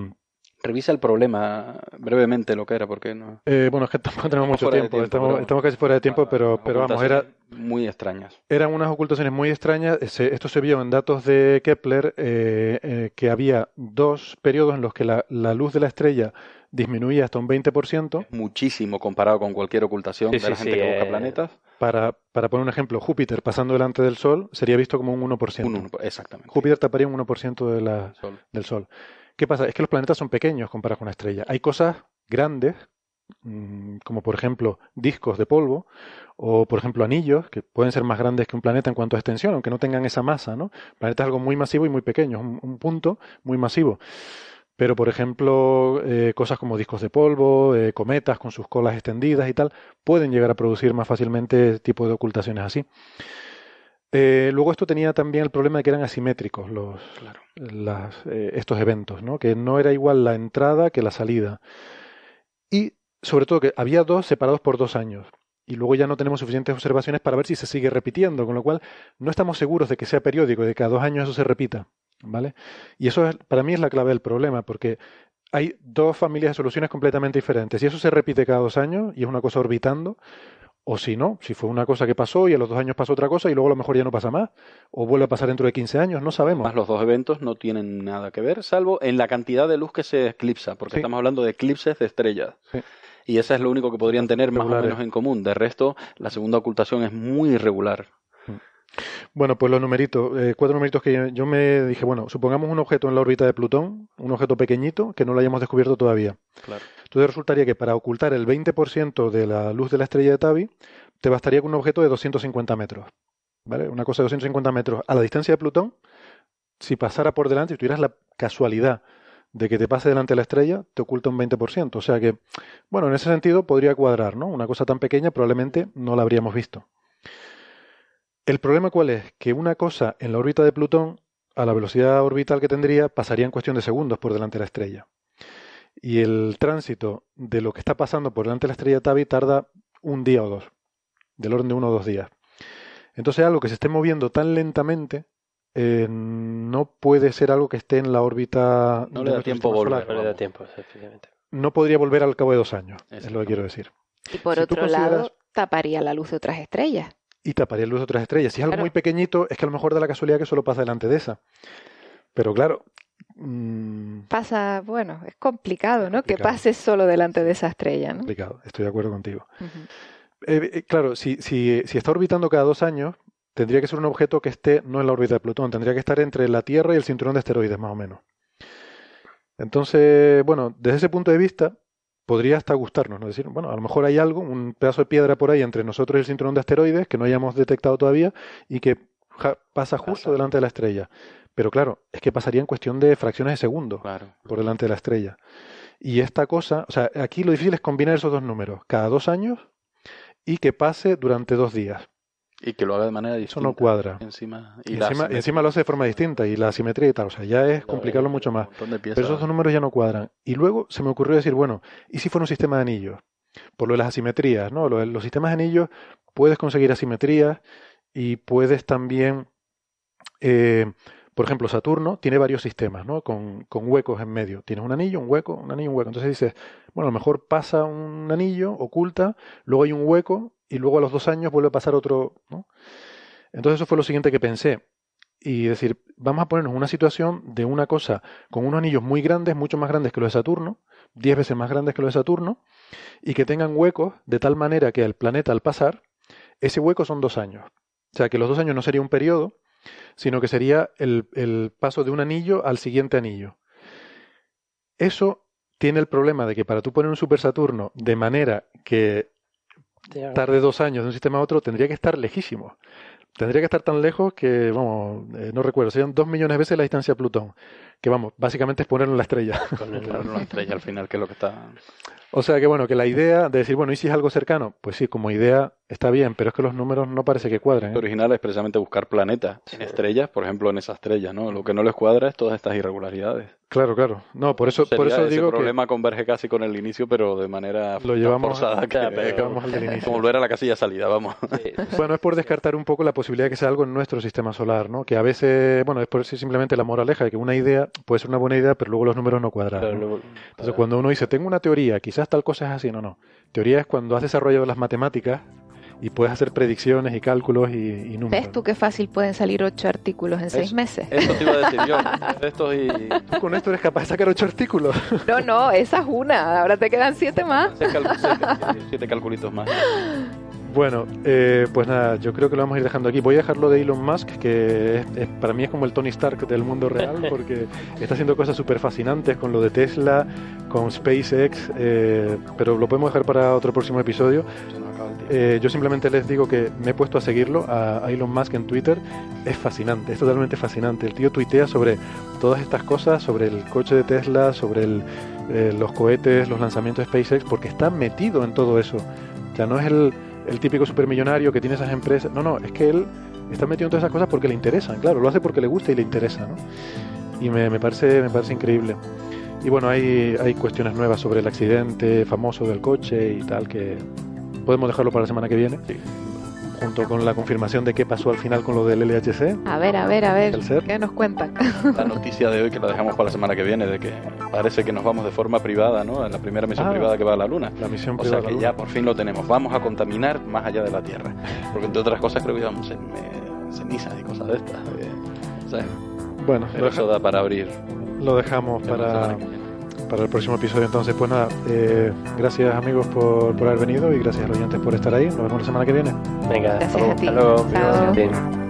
Revisa el problema brevemente lo que era, porque no. eh, bueno, es que tampoco tenemos mucho Fuera de tiempo, tiempo, estamos, pero- estamos casi fuera de tiempo, pero, pero vamos, era, Muy extrañas. eran unas ocultaciones muy extrañas. Se- esto se vio en datos de Kepler, eh, eh, que había dos periodos en los que la, la luz de la estrella disminuía hasta un 20%. Muchísimo comparado con cualquier ocultación Sí, de la sí, gente sí, que busca eh, planetas. Para, para poner un ejemplo, Júpiter pasando delante del Sol sería visto como un 1%. Un uno, exactamente. Júpiter taparía un 1% de la, Sol. del Sol. ¿Qué pasa? Es que los planetas son pequeños comparados con una estrella. Hay cosas grandes, mm, como por ejemplo discos de polvo, o por ejemplo anillos, que pueden ser más grandes que un planeta en cuanto a extensión, aunque no tengan esa masa, ¿no? El planeta es algo muy masivo y muy pequeño, es un, un punto muy masivo. Pero, por ejemplo, eh, cosas como discos de polvo, eh, cometas con sus colas extendidas y tal, pueden llegar a producir más fácilmente tipo de ocultaciones así. Eh, luego esto tenía también el problema de que eran asimétricos los, las, eh, estos eventos, ¿no? Que no era igual la entrada que la salida. Y sobre todo que había dos separados por dos años. Y luego ya no tenemos suficientes observaciones para ver si se sigue repitiendo, con lo cual no estamos seguros de que sea periódico, de que cada dos años eso se repita, ¿vale? Y eso es, para mí es la clave del problema, porque hay dos familias de soluciones completamente diferentes. Si eso se repite cada dos años y es una cosa orbitando, o si no, si fue una cosa que pasó y a los dos años pasó otra cosa y luego a lo mejor ya no pasa más, o vuelve a pasar dentro de 15 años, no sabemos. Más los dos eventos no tienen nada que ver, salvo en la cantidad de luz que se eclipsa, porque Sí. estamos hablando de eclipses de estrellas. Sí. Y eso es lo único que podrían tener más o menos en común. De resto, la segunda ocultación es muy irregular. Bueno, pues los numeritos, eh, cuatro numeritos que yo, me dije, bueno, supongamos un objeto en la órbita de Plutón, un objeto pequeñito que no lo hayamos descubierto todavía. Claro. Entonces resultaría que para ocultar el 20% de la luz de la estrella de Tabi, te bastaría con un objeto de 250 metros. ¿Vale? Una cosa de 250 metros a la distancia de Plutón, si pasara por delante y tuvieras la casualidad de que te pase delante de la estrella, te oculta un 20%. O sea que, bueno, en ese sentido podría cuadrar, ¿no? Una cosa tan pequeña probablemente no la habríamos visto. El problema cuál es? Que una cosa en la órbita de Plutón, a la velocidad orbital que tendría, pasaría en cuestión de segundos por delante de la estrella. Y el tránsito de lo que está pasando por delante de la estrella Tabi tarda un día o dos, del orden de uno o dos días. Entonces algo que se esté moviendo tan lentamente eh, no puede ser algo que esté en la órbita No de le da tiempo volver. solar. No le da tiempo. No podría volver al cabo de dos años, es lo que quiero decir. Y por Si otro consideras- lado, taparía la luz de otras estrellas. Y taparía luz de otras estrellas. Si es algo Claro. muy pequeñito, es que a lo mejor da la casualidad que solo pasa delante de esa. Pero claro, mm, Pasa, bueno, es complicado, ¿no? Que complicado. pase solo delante de esa estrella, ¿no? complicado. Estoy de acuerdo contigo. Eh, eh, claro, si, si, si está orbitando cada dos años, tendría que ser un objeto que esté no en la órbita de Plutón, tendría que estar entre la Tierra y el cinturón de asteroides, más o menos. Entonces, bueno, desde ese punto de vista, podría hasta gustarnos, ¿no? Decir, bueno, a lo mejor hay algo, un pedazo de piedra por ahí entre nosotros y el cinturón de asteroides que no hayamos detectado todavía y que ja- pasa justo Pasa. delante de la estrella. Pero claro, es que pasaría en cuestión de fracciones de segundo Claro. por delante de la estrella. Y esta cosa, o sea, aquí lo difícil es combinar esos dos números, cada dos años y que pase durante dos días. Y que lo haga de manera Eso distinta. no cuadra. Encima, Y encima, encima lo hace de forma distinta y la simetría y tal, o sea, ya es complicarlo mucho más. Pero esos dos números ya no cuadran. Y luego se me ocurrió decir, bueno, ¿y si fuera un sistema de anillos? Por lo de las asimetrías, ¿no? Lo de los sistemas de anillos puedes conseguir asimetrías y puedes también, eh, por ejemplo, Saturno tiene varios sistemas, ¿no? Con, con huecos en medio. Tienes un anillo, un hueco, un anillo, un hueco. Entonces dices, bueno, a lo mejor pasa un anillo, oculta, luego hay un hueco y luego a los dos años vuelve a pasar otro, ¿no? Entonces eso fue lo siguiente que pensé. Y decir, vamos a ponernos una situación de una cosa con unos anillos muy grandes, mucho más grandes que los de Saturno, 10 veces más grandes que los de Saturno, y que tengan huecos de tal manera que el planeta al pasar, ese hueco son dos años. O sea, que los dos años no sería un periodo, sino que sería el, el paso de un anillo al siguiente anillo. Eso tiene el problema de que para tú poner un Super Saturno de manera que tarde dos años de un sistema a otro, tendría que estar lejísimo. Tendría que estar tan lejos que, vamos, eh, no recuerdo, serían dos millones de veces la distancia a Plutón. Que vamos, básicamente es ponerlo en la estrella. Ponerlo en la estrella al final, que es lo que está. O sea que bueno, que la idea de decir, bueno, ¿y si es algo cercano? Pues sí, como idea está bien, pero es que los números no parece que cuadren. Lo ¿eh? original es precisamente buscar planetas en estrellas, por ejemplo, en esa estrella, ¿no? Lo que no les cuadra es todas estas irregularidades. Claro, claro. No, por eso, por Sería eso ese digo problema converge casi con el inicio, pero de manera Lo llevamos- forzada que, Ya, pero- que vamos al inicio. como volver a la casilla salida, vamos. Sí. Bueno, es por descartar un poco la posibilidad de que sea algo en nuestro sistema solar, ¿no? Que a veces, bueno, es por sí simplemente la moraleja de que una idea puede ser una buena idea, pero luego los números no cuadran. Luego- Entonces, cuando uno dice, tengo una teoría, quizás tal cosa es así, no, no. Teoría es cuando has desarrollado las matemáticas y puedes hacer predicciones y cálculos y, y números. ¿Ves tú qué fácil pueden salir ocho artículos en seis Eso. meses? Esto te iba a decir yo. Y Tú con esto eres capaz de sacar ocho artículos. No, no, esa es una. Ahora te quedan siete más. siete calculitos más. Bueno, eh, pues nada, yo creo que lo vamos a ir dejando aquí. Voy a dejarlo de Elon Musk, que es- es- para mí es como el Tony Stark del mundo real, porque está haciendo cosas súper fascinantes con lo de Tesla, con SpaceX, eh, pero lo podemos dejar para otro próximo episodio. Eh, yo simplemente les digo que me he puesto a seguirlo, a, a Elon Musk en Twitter. Es fascinante, es totalmente fascinante. El tío tuitea sobre todas estas cosas, sobre el coche de Tesla, sobre el, eh, los cohetes, los lanzamientos de SpaceX, porque está metido en todo eso. O sea, no es el, el típico supermillonario que tiene esas empresas. No, no, es que él está metido en todas esas cosas porque le interesan. Claro, lo hace porque le gusta y le interesa, ¿no? Y me, me parece, me parece increíble. Y bueno, hay, hay cuestiones nuevas sobre el accidente famoso del coche y tal que podemos dejarlo para la semana que viene. Junto con la confirmación de qué pasó al final con lo del LHC. A ver, a ver, a ver. ¿Qué nos cuentan? La noticia de hoy que la dejamos para la semana que viene, de que parece que nos vamos de forma privada, ¿no? En la primera misión Ah. privada que va a la Luna. La misión O sea privada. que ya por fin lo tenemos. Vamos a contaminar más allá de la Tierra. Porque entre otras cosas creo que íbamos en eh, cenizas y cosas de estas. eh, o sea, Bueno, pero eso da para abrir. lo dejamos la para, semana que viene. Para el próximo episodio. Entonces, pues nada, eh, gracias amigos por, por haber venido y gracias a los oyentes por estar ahí. Nos vemos la semana que viene. Venga, Gracias hasta luego. a ti. Hasta luego. Chao.